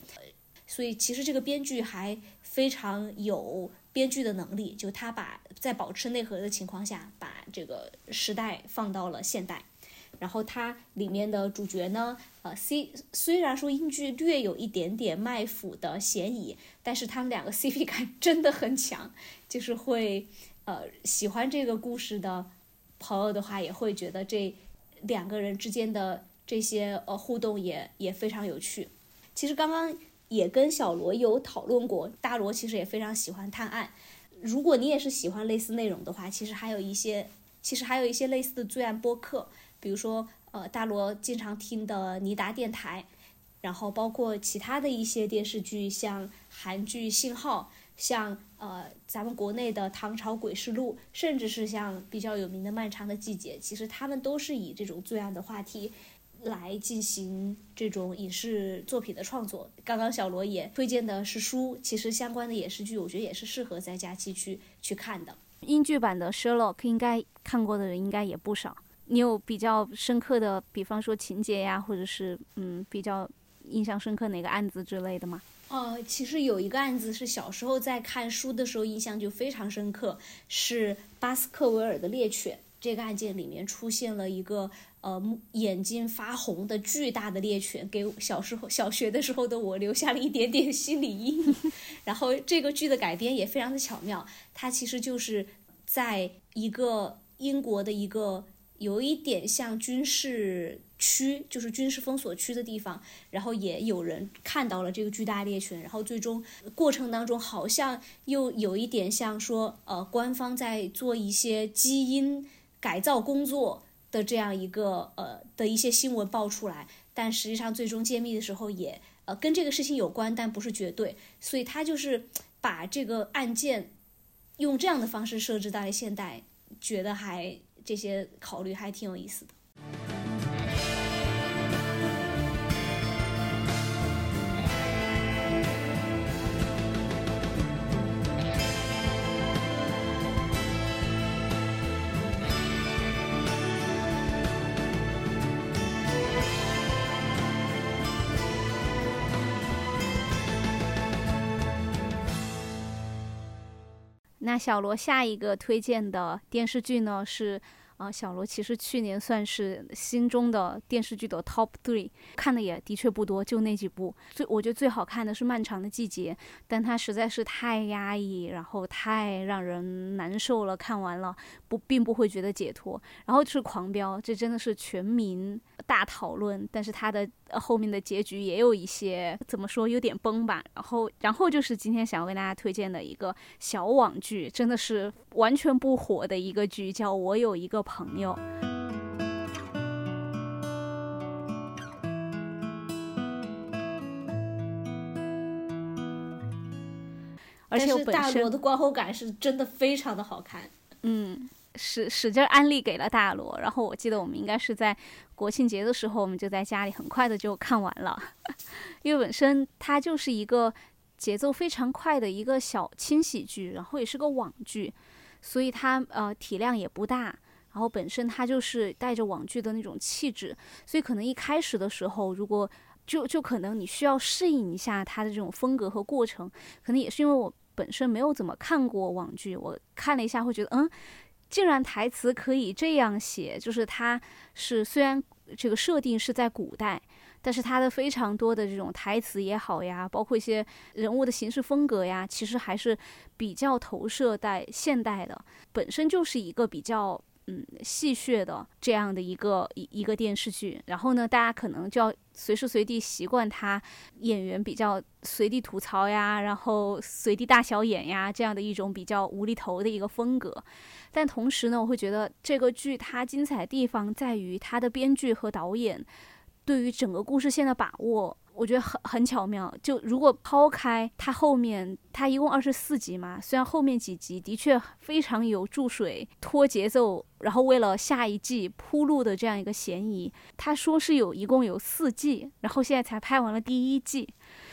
所以其实这个编剧还非常有编剧的能力，就他把在保持内核的情况下，把这个时代放到了现代。然后它里面的主角呢，呃，C 虽然说英剧略有一点点卖腐的嫌疑，但是他们两个 CP 感真的很强，就是会呃喜欢这个故事的朋友的话，也会觉得这两个人之间的。这些呃互动也也非常有趣。其实刚刚也跟小罗有讨论过，大罗其实也非常喜欢探案。如果你也是喜欢类似内容的话，其实还有一些，其实还有一些类似的罪案播客，比如说呃大罗经常听的尼达电台，然后包括其他的一些电视剧，像韩剧《信号》，像呃咱们国内的《唐朝诡事录》，甚至是像比较有名的《漫长的季节》，其实他们都是以这种罪案的话题。来进行这种影视作品的创作。刚刚小罗也推荐的是书，其实相关的也是剧，我觉得也是适合在假期去去看的。英剧版的 Sherlock 应该看过的人应该也不少。你有比较深刻的，比方说情节呀，或者是嗯比较印象深刻哪个案子之类的吗？哦，其实有一个案子是小时候在看书的时候印象就非常深刻，是巴斯克维尔的猎犬。这个案件里面出现了一个。呃，眼睛发红的巨大的猎犬，给小时候小学的时候的我留下了一点点心理阴影。然后这个剧的改编也非常的巧妙，它其实就是在一个英国的一个有一点像军事区，就是军事封锁区的地方，然后也有人看到了这个巨大猎犬，然后最终过程当中好像又有一点像说，呃，官方在做一些基因改造工作。的这样一个呃的一些新闻爆出来，但实际上最终揭秘的时候也呃跟这个事情有关，但不是绝对，所以他就是把这个案件用这样的方式设置到现代，觉得还这些考虑还挺有意思的。那小罗下一个推荐的电视剧呢是。啊，小罗其实去年算是心中的电视剧的 top three，看的也的确不多，就那几部。最我觉得最好看的是《漫长的季节》，但它实在是太压抑，然后太让人难受了，看完了不并不会觉得解脱。然后就是《狂飙》，这真的是全民大讨论，但是它的后面的结局也有一些怎么说有点崩吧。然后然后就是今天想要跟大家推荐的一个小网剧，真的是完全不火的一个剧，叫我有一个。朋友，而且大罗的观后感是真的非常的好看。嗯，使使劲安利给了大罗，然后我记得我们应该是在国庆节的时候，我们就在家里很快的就看完了，因为本身它就是一个节奏非常快的一个小轻喜剧，然后也是个网剧，所以它呃体量也不大。然后本身它就是带着网剧的那种气质，所以可能一开始的时候，如果就就可能你需要适应一下它的这种风格和过程，可能也是因为我本身没有怎么看过网剧，我看了一下会觉得，嗯，竟然台词可以这样写，就是它是虽然这个设定是在古代，但是它的非常多的这种台词也好呀，包括一些人物的行事风格呀，其实还是比较投射在现代的，本身就是一个比较。嗯，戏谑的这样的一个一一个电视剧，然后呢，大家可能就要随时随地习惯他演员比较随地吐槽呀，然后随地大小眼呀这样的一种比较无厘头的一个风格。但同时呢，我会觉得这个剧它精彩的地方在于它的编剧和导演对于整个故事线的把握。我觉得很很巧妙，就如果抛开它后面，它一共二十四集嘛，虽然后面几集的确非常有注水、拖节奏，然后为了下一季铺路的这样一个嫌疑。他说是有一共有四季，然后现在才拍完了第一季。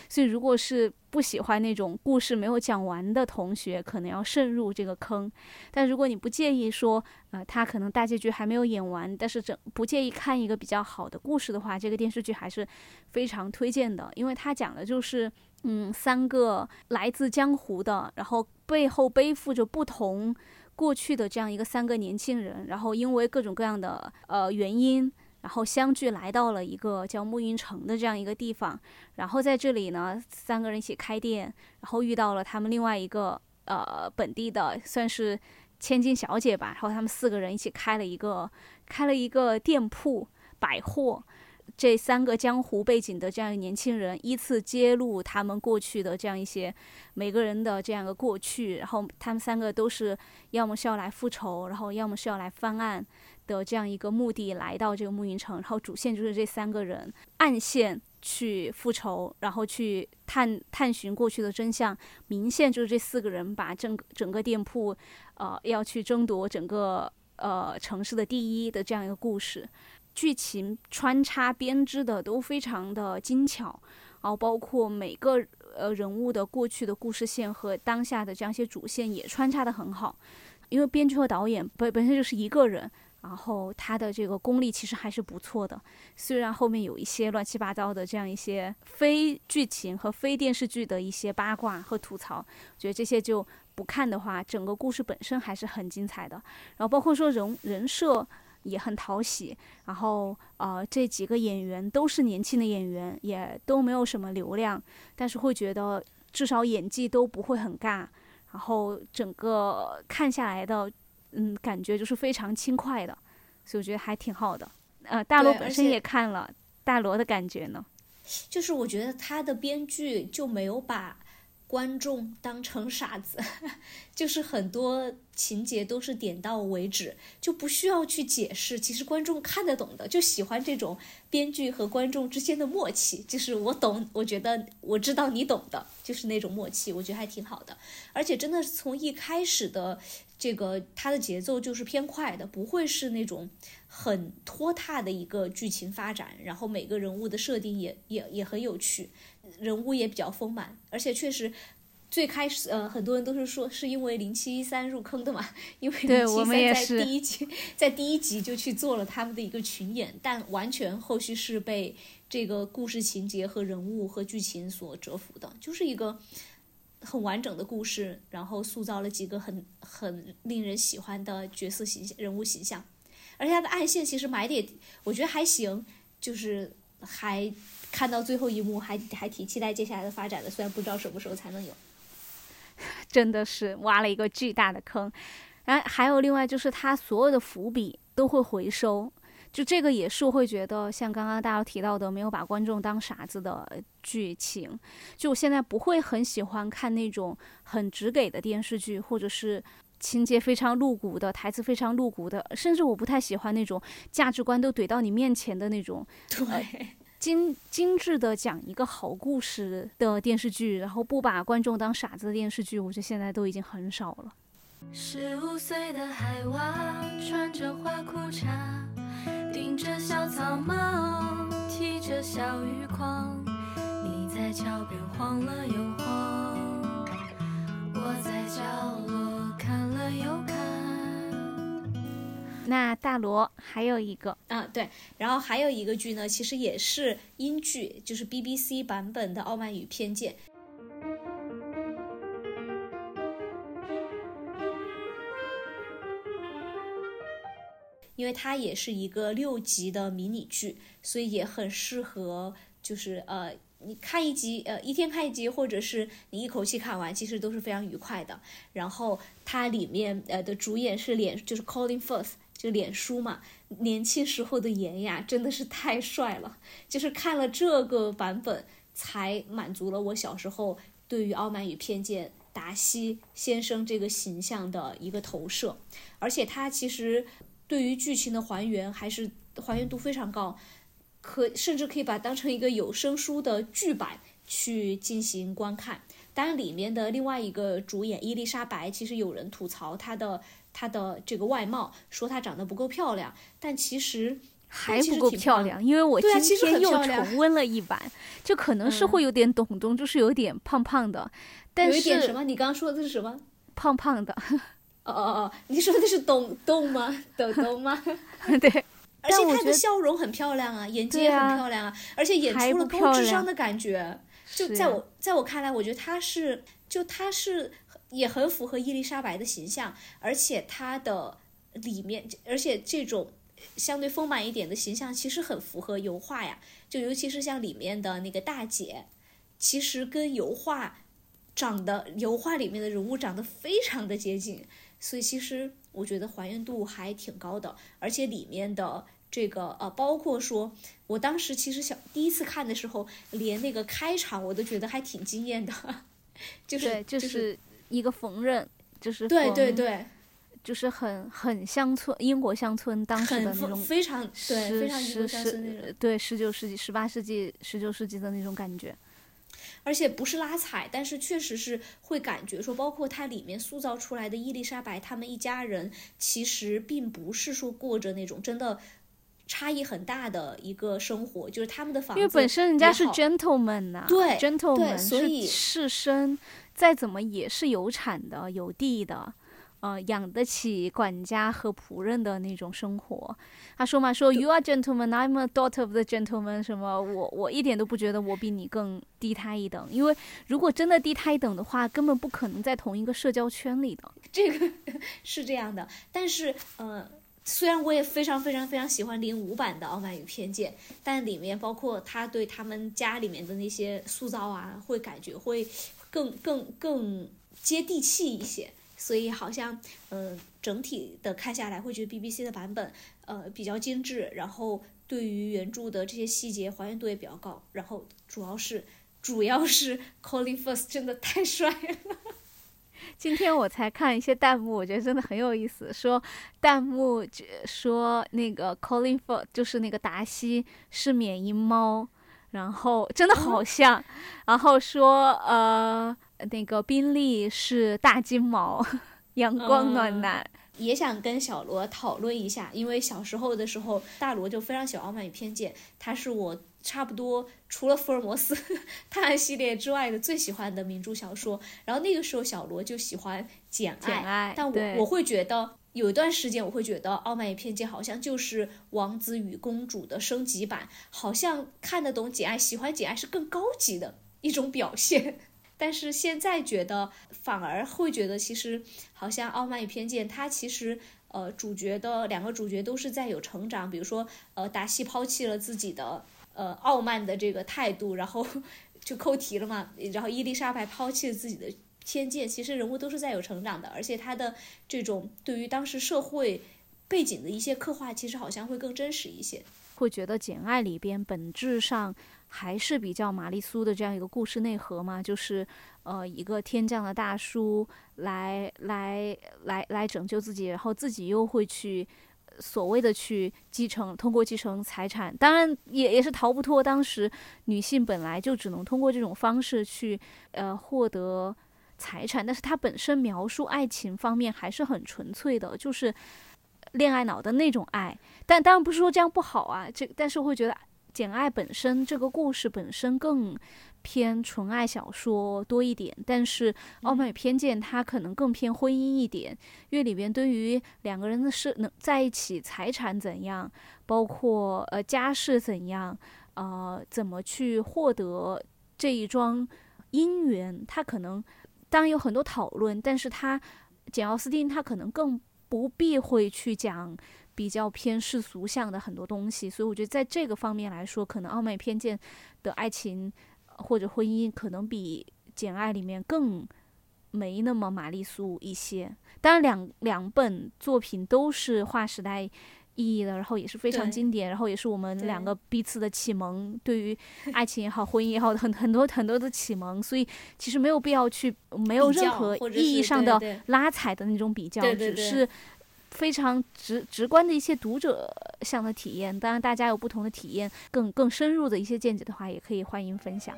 所以，如果是不喜欢那种故事没有讲完的同学，可能要慎入这个坑。但如果你不介意说，呃，他可能大结局还没有演完，但是整不介意看一个比较好的故事的话，这个电视剧还是非常推荐的。因为它讲的就是，嗯，三个来自江湖的，然后背后背负着不同过去的这样一个三个年轻人，然后因为各种各样的呃原因。然后相聚来到了一个叫暮云城的这样一个地方，然后在这里呢，三个人一起开店，然后遇到了他们另外一个呃本地的算是千金小姐吧，然后他们四个人一起开了一个开了一个店铺百货，这三个江湖背景的这样一个年轻人，依次揭露他们过去的这样一些每个人的这样一个过去，然后他们三个都是要么是要来复仇，然后要么是要来翻案的这样一个目的来到这个暮云城，然后主线就是这三个人，暗线去复仇，然后去探探寻过去的真相，明线就是这四个人把整整个店铺，呃，要去争夺整个呃城市的第一的这样一个故事。剧情穿插编织的都非常的精巧，然后包括每个呃人物的过去的故事线和当下的这样一些主线也穿插的很好。因为编剧和导演本本身就是一个人，然后他的这个功力其实还是不错的。虽然后面有一些乱七八糟的这样一些非剧情和非电视剧的一些八卦和吐槽，觉得这些就不看的话，整个故事本身还是很精彩的。然后包括说人人设。也很讨喜，然后呃，这几个演员都是年轻的演员，也都没有什么流量，但是会觉得至少演技都不会很尬，然后整个看下来的，嗯，感觉就是非常轻快的，所以我觉得还挺好的。呃，大罗本身也看了，大罗的感觉呢？就是我觉得他的编剧就没有把。观众当成傻子，就是很多情节都是点到为止，就不需要去解释。其实观众看得懂的，就喜欢这种编剧和观众之间的默契，就是我懂，我觉得我知道你懂的，就是那种默契，我觉得还挺好的。而且真的是从一开始的这个它的节奏就是偏快的，不会是那种很拖沓的一个剧情发展。然后每个人物的设定也也也很有趣。人物也比较丰满，而且确实，最开始呃，很多人都是说是因为零七一三入坑的嘛，因为零七三在第一集在第一集就去做了他们的一个群演，但完全后续是被这个故事情节和人物和剧情所折服的，就是一个很完整的故事，然后塑造了几个很很令人喜欢的角色形象、人物形象，而且它的暗线其实埋的也我觉得还行，就是还。看到最后一幕还还挺期待接下来的发展的，虽然不知道什么时候才能有。真的是挖了一个巨大的坑，然后还有另外就是他所有的伏笔都会回收，就这个也是我会觉得像刚刚大家提到的没有把观众当傻子的剧情。就我现在不会很喜欢看那种很直给的电视剧，或者是情节非常露骨的台词非常露骨的，甚至我不太喜欢那种价值观都怼到你面前的那种。对。精精致的讲一个好故事的电视剧，然后不把观众当傻子的电视剧，我觉得现在都已经很少了。十五岁的海娃，穿着花裤衩，顶着小草帽，提着小鱼筐，你在桥边晃了又晃，我在角落看了又看。那大罗还有一个啊，对，然后还有一个剧呢，其实也是英剧，就是 BBC 版本的《傲慢与偏见》，因为它也是一个六集的迷你剧，所以也很适合，就是呃，你看一集，呃，一天看一集，或者是你一口气看完，其实都是非常愉快的。然后它里面呃的主演是脸，就是 Colin Firth。就脸书嘛，年轻时候的颜呀真的是太帅了，就是看了这个版本才满足了我小时候对于《傲慢与偏见》达西先生这个形象的一个投射，而且他其实对于剧情的还原还是还原度非常高，可甚至可以把当成一个有声书的剧版去进行观看。当然，里面的另外一个主演伊丽莎白，其实有人吐槽她的。她的这个外貌，说她长得不够漂亮，但其实还不够漂亮，因为我今天又重温了一版，就可能是会有点懂懂，就是有点胖胖的，但是有点什么？你刚刚说的是什么？胖胖的？哦哦哦，你说的是懂懂吗？董董吗？对，而且她的笑容很漂亮啊，演技也很漂亮啊，而且演出了高智商的感觉。就在我在我看来，我觉得她是，就她是。也很符合伊丽莎白的形象，而且她的里面，而且这种相对丰满一点的形象，其实很符合油画呀。就尤其是像里面的那个大姐，其实跟油画长得，油画里面的人物长得非常的接近，所以其实我觉得还原度还挺高的。而且里面的这个呃，包括说我当时其实想第一次看的时候，连那个开场我都觉得还挺惊艳的，就是，就就是一个缝纫，就是对对缝，对，就是很很乡村英国乡村当时的那种非常对非常英国乡村那种，对十九世纪、十八世纪、十九世纪的那种感觉。而且不是拉踩，但是确实是会感觉说，包括它里面塑造出来的伊丽莎白他们一家人，其实并不是说过着那种真的差异很大的一个生活，就是他们的房子因为本身人家是 gentleman 呐、对 gentleman 是所以士绅，再怎么也是有产的、有地的，呃，养得起管家和仆人的那种生活。他说嘛，说 You are gentleman, I'm a daughter of the gentleman，什么我我一点都不觉得我比你更低他一等，因为如果真的低他一等的话，根本不可能在同一个社交圈里的。这个 是这样的，但是呃，虽然我也非常非常非常喜欢零五版的《傲慢与偏见》，但里面包括他对他们家里面的那些塑造啊，会感觉会更更更接地气一些。所以好像，呃，整体的看下来，会觉得 BBC 的版本，呃，比较精致，然后对于原著的这些细节还原度也比较高，然后主要是主要是 Colin Firth 真的太帅了。今天我才看一些弹幕，我觉得真的很有意思。说弹幕只说那个 Colin Firth 就是那个达西是缅因猫，然后真的好像。然后说呃那个宾利是大金毛，阳光暖男。也想跟小罗讨论一下，因为小时候的时候，大罗就非常喜欢《傲慢与偏见》，他是我差不多除了福尔摩斯 探案系列之外的最喜欢的名著小说。然后那个时候小罗就喜欢《简爱》，简爱但我我会觉得有一段时间我会觉得《傲慢与偏见》好像就是王子与公主的升级版，好像看得懂简爱，喜欢简爱是更高级的一种表现。但是现在觉得，反而会觉得，其实好像《傲慢与偏见》，它其实呃，主角的两个主角都是在有成长。比如说，呃，达西抛弃了自己的呃傲慢的这个态度，然后 就扣题了嘛。然后伊丽莎白抛弃了自己的偏见，其实人物都是在有成长的，而且他的这种对于当时社会背景的一些刻画，其实好像会更真实一些。会觉得《简爱》里边本质上还是比较玛丽苏的这样一个故事内核嘛，就是呃一个天降的大叔来来来来拯救自己，然后自己又会去所谓的去继承，通过继承财产，当然也也是逃不脱当时女性本来就只能通过这种方式去呃获得财产，但是它本身描述爱情方面还是很纯粹的，就是恋爱脑的那种爱。但当然不是说这样不好啊，这但是会觉得《简爱》本身这个故事本身更偏纯爱小说多一点，但是《傲慢与偏见》它可能更偏婚姻一点，因为里边对于两个人的事能在一起，财产怎样，包括呃家世怎样，呃怎么去获得这一桩姻缘，他可能当然有很多讨论，但是他简奥斯汀他可能更不避讳去讲。比较偏世俗向的很多东西，所以我觉得在这个方面来说，可能《傲慢与偏见》的爱情呃或者婚姻可能比《简爱》里面更没那么玛丽苏一些。当然两，两本作品都是划时代意义的，然后也是非常经典，然后也是我们两个彼此的启蒙，对于爱情也好，婚姻也好，很很多很多的启蒙。所以其实没有必要去没有任何意义上的拉踩的那种比较，只是非常直直观的一些读者向的体验。当然，大家有不同的体验，更更深入的一些见解的话，也可以欢迎分享。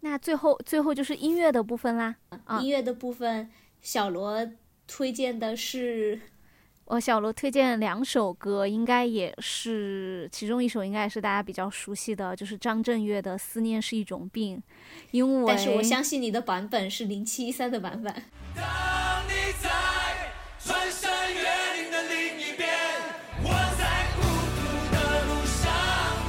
那最后最后就是音乐的部分啦。音乐的部分，小罗推荐的是我小罗推荐两首歌，应该也是其中一首，应该也是大家比较熟悉的，就是张震岳的《思念是一种病》，因为但是我相信你的版本是零七一三的版本。当你在穿山越岭的另一边，我在孤独的路上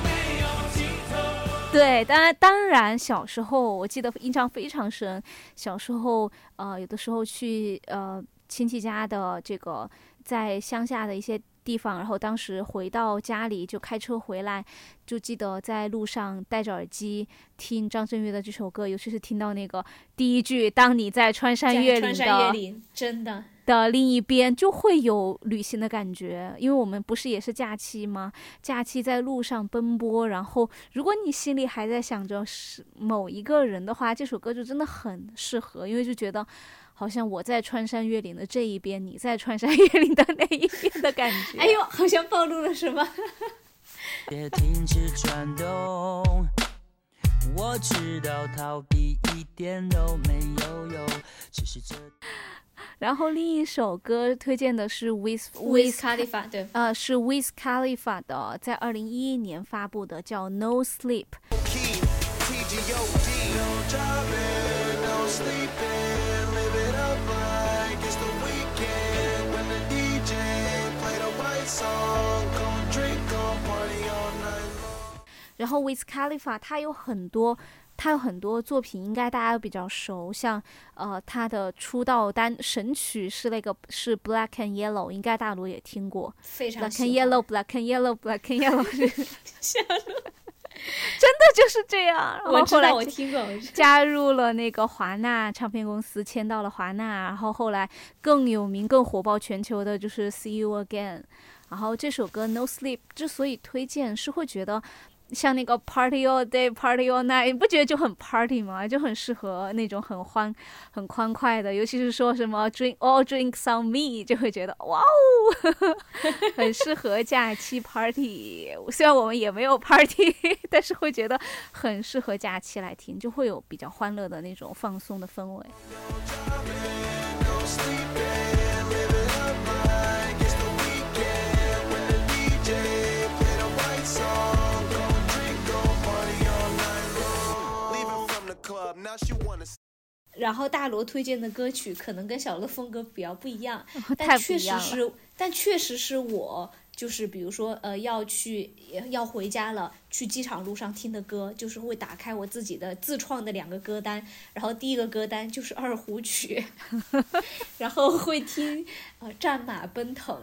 没有尽头。对，当然当然，小时候我记得印象非常深，小时候呃有的时候去呃亲戚家的这个在乡下的一些地方，然后当时回到家里就开车回来，就记得在路上戴着耳机听张震岳的这首歌，尤其是听到那个第一句“当你在穿山越岭的的另一边”，就会有旅行的感觉。因为我们不是也是假期吗？假期在路上奔波，然后如果你心里还在想着是某一个人的话，这首歌就真的很适合，因为就觉得。好像我在穿山越岭的这一边，你在穿山越岭的那一边的感觉。哎呦，好像暴露了什么。别停止转动，我知道逃避一点都没有用，只是这。然后另一首歌推荐的是 With With Khalifa，对，呃，是 With Khalifa 的，在二零一一年发布的，叫 No Sleep。然后 With Khalifa，他有很多，他有很多作品，应该大家都比较熟，像呃他的出道单神曲是那个是 Black and Yellow，应该大陆也听过。非常 Black and Yellow，Black and Yellow，Black and Yellow。真的就是这样。我知道，我听过。加入了那个华纳唱片公司，签到了华纳，然后后来更有名、更火爆全球的就是 See You Again。然后这首歌 No Sleep 之所以推荐，是会觉得。像那个 party all day, party all night，你不觉得就很 party 吗？就很适合那种很欢、很欢快的，尤其是说什么 drink all drinks on me，就会觉得哇哦，很适合假期 party。虽然我们也没有 party，但是会觉得很适合假期来听，就会有比较欢乐的那种放松的氛围。然后大罗推荐的歌曲可能跟小乐风格比较不一样，但确实是，但确实是我就是比如说呃要去要回家了，去机场路上听的歌，就是会打开我自己的自创的两个歌单，然后第一个歌单就是二胡曲，然后会听呃战马奔腾。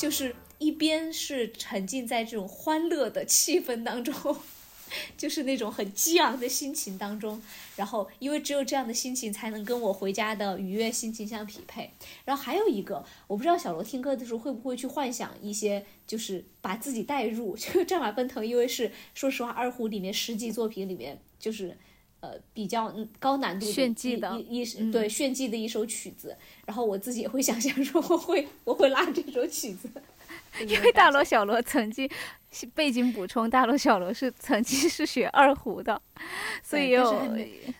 就是一边是沉浸在这种欢乐的气氛当中，就是那种很激昂的心情当中，然后因为只有这样的心情才能跟我回家的愉悦心情相匹配。然后还有一个，我不知道小罗听歌的时候会不会去幻想一些，就是把自己带入这个战马奔腾，因为是说实话，二胡里面十级作品里面就是。呃，比较高难度炫技的一一对炫技的一首曲子，然后我自己也会想象说我会我会拉这首曲子，因为大罗小罗曾经背景补充，大罗小罗是曾经是学二胡的，所以有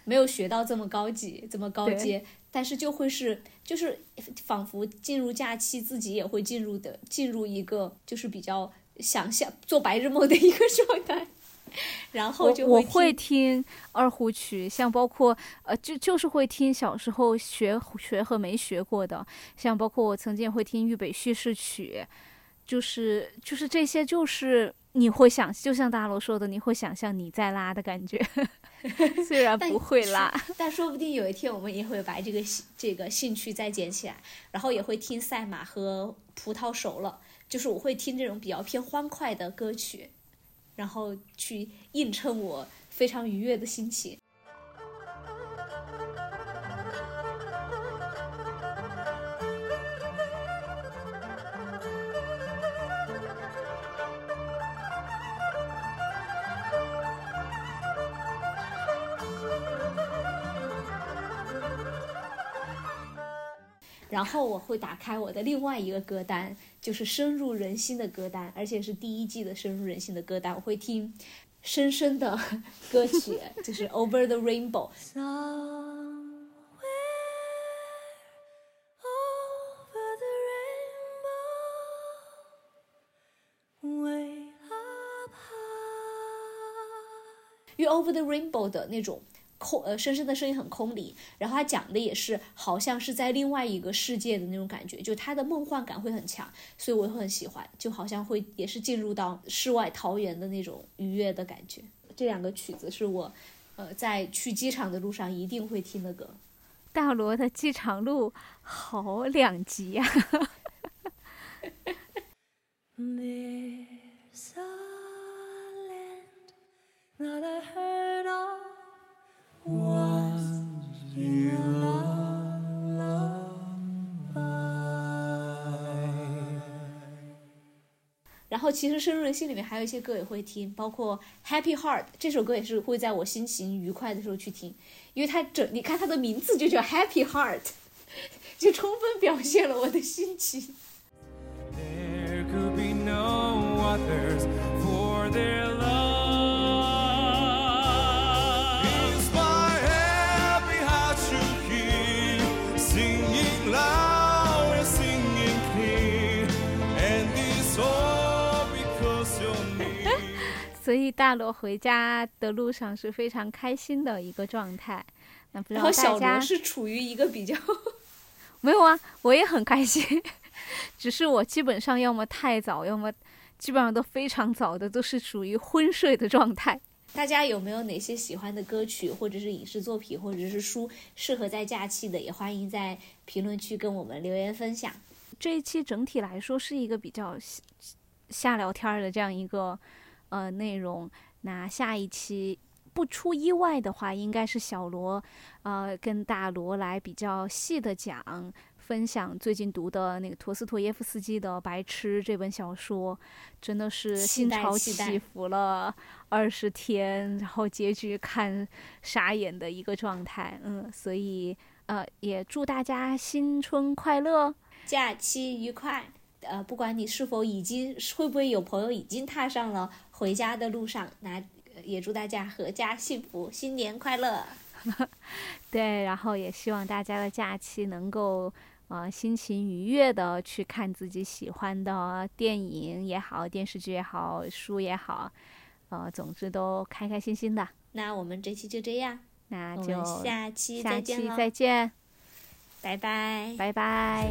没有学到这么高级这么高阶，但是就会是就是仿佛进入假期，自己也会进入的进入一个就是比较想象做白日梦的一个状态。然后就我会听二胡曲，像包括呃，就就是会听小时候学学和没学过的，像包括我曾经会听豫北叙事曲，就是就是这些，就是你会想，就像大罗说的，你会想象你在拉的感觉，虽然不会拉，但说不定有一天我们也会把这个这个兴趣再捡起来，然后也会听赛马和葡萄熟了，就是我会听这种比较偏欢快的歌曲。然后去映衬我非常愉悦的心情。然后我会打开我的另外一个歌单，就是深入人心的歌单，而且是第一季的深入人心的歌单。我会听深深的歌曲，就是《Over the Rainbow》。因为《Over the Rainbow》的那种空呃深深的声音很空灵，然后他讲的也是好像是在另外一个世界的那种感觉，就他的梦幻感会很强，所以我很喜欢，就好像会也是进入到世外桃源的那种愉悦的感觉。这两个曲子是我，呃，在去机场的路上一定会听的歌。大罗的机场路好两极呀。然后其实深入人心里面还有一些歌也会听，包括《Happy Heart》这首歌也是会在我心情愉快的时候去听，因为它整你看它的名字就叫 Happy Heart，就充分表现了我的心情。所以大罗回家的路上是非常开心的一个状态。那不知道大家？然后小罗是处于一个比较 没有啊，我也很开心，只是我基本上要么太早，要么基本上都非常早的，都是属于昏睡的状态。大家有没有哪些喜欢的歌曲，或者是影视作品，或者是书，适合在假期的？也欢迎在评论区跟我们留言分享。这一期整体来说是一个比较瞎聊天的这样一个。呃，内容。那下一期不出意外的话，应该是小罗，呃，跟大罗来比较细的讲，分享最近读的那个陀思妥耶夫斯基的《白痴》这本小说，真的是心潮起伏了二十天，然后结局看傻眼的一个状态，嗯，所以呃，也祝大家新春快乐，假期愉快。呃，不管你是否已经，会不会有朋友已经踏上了回家的路上，那也祝大家阖家幸福，新年快乐。对，然后也希望大家的假期能够呃心情愉悦的去看自己喜欢的电影也好，电视剧也好，书也好，呃，总之都开开心心的。那我们这期就这样，那就下期再见再见。拜拜，拜拜。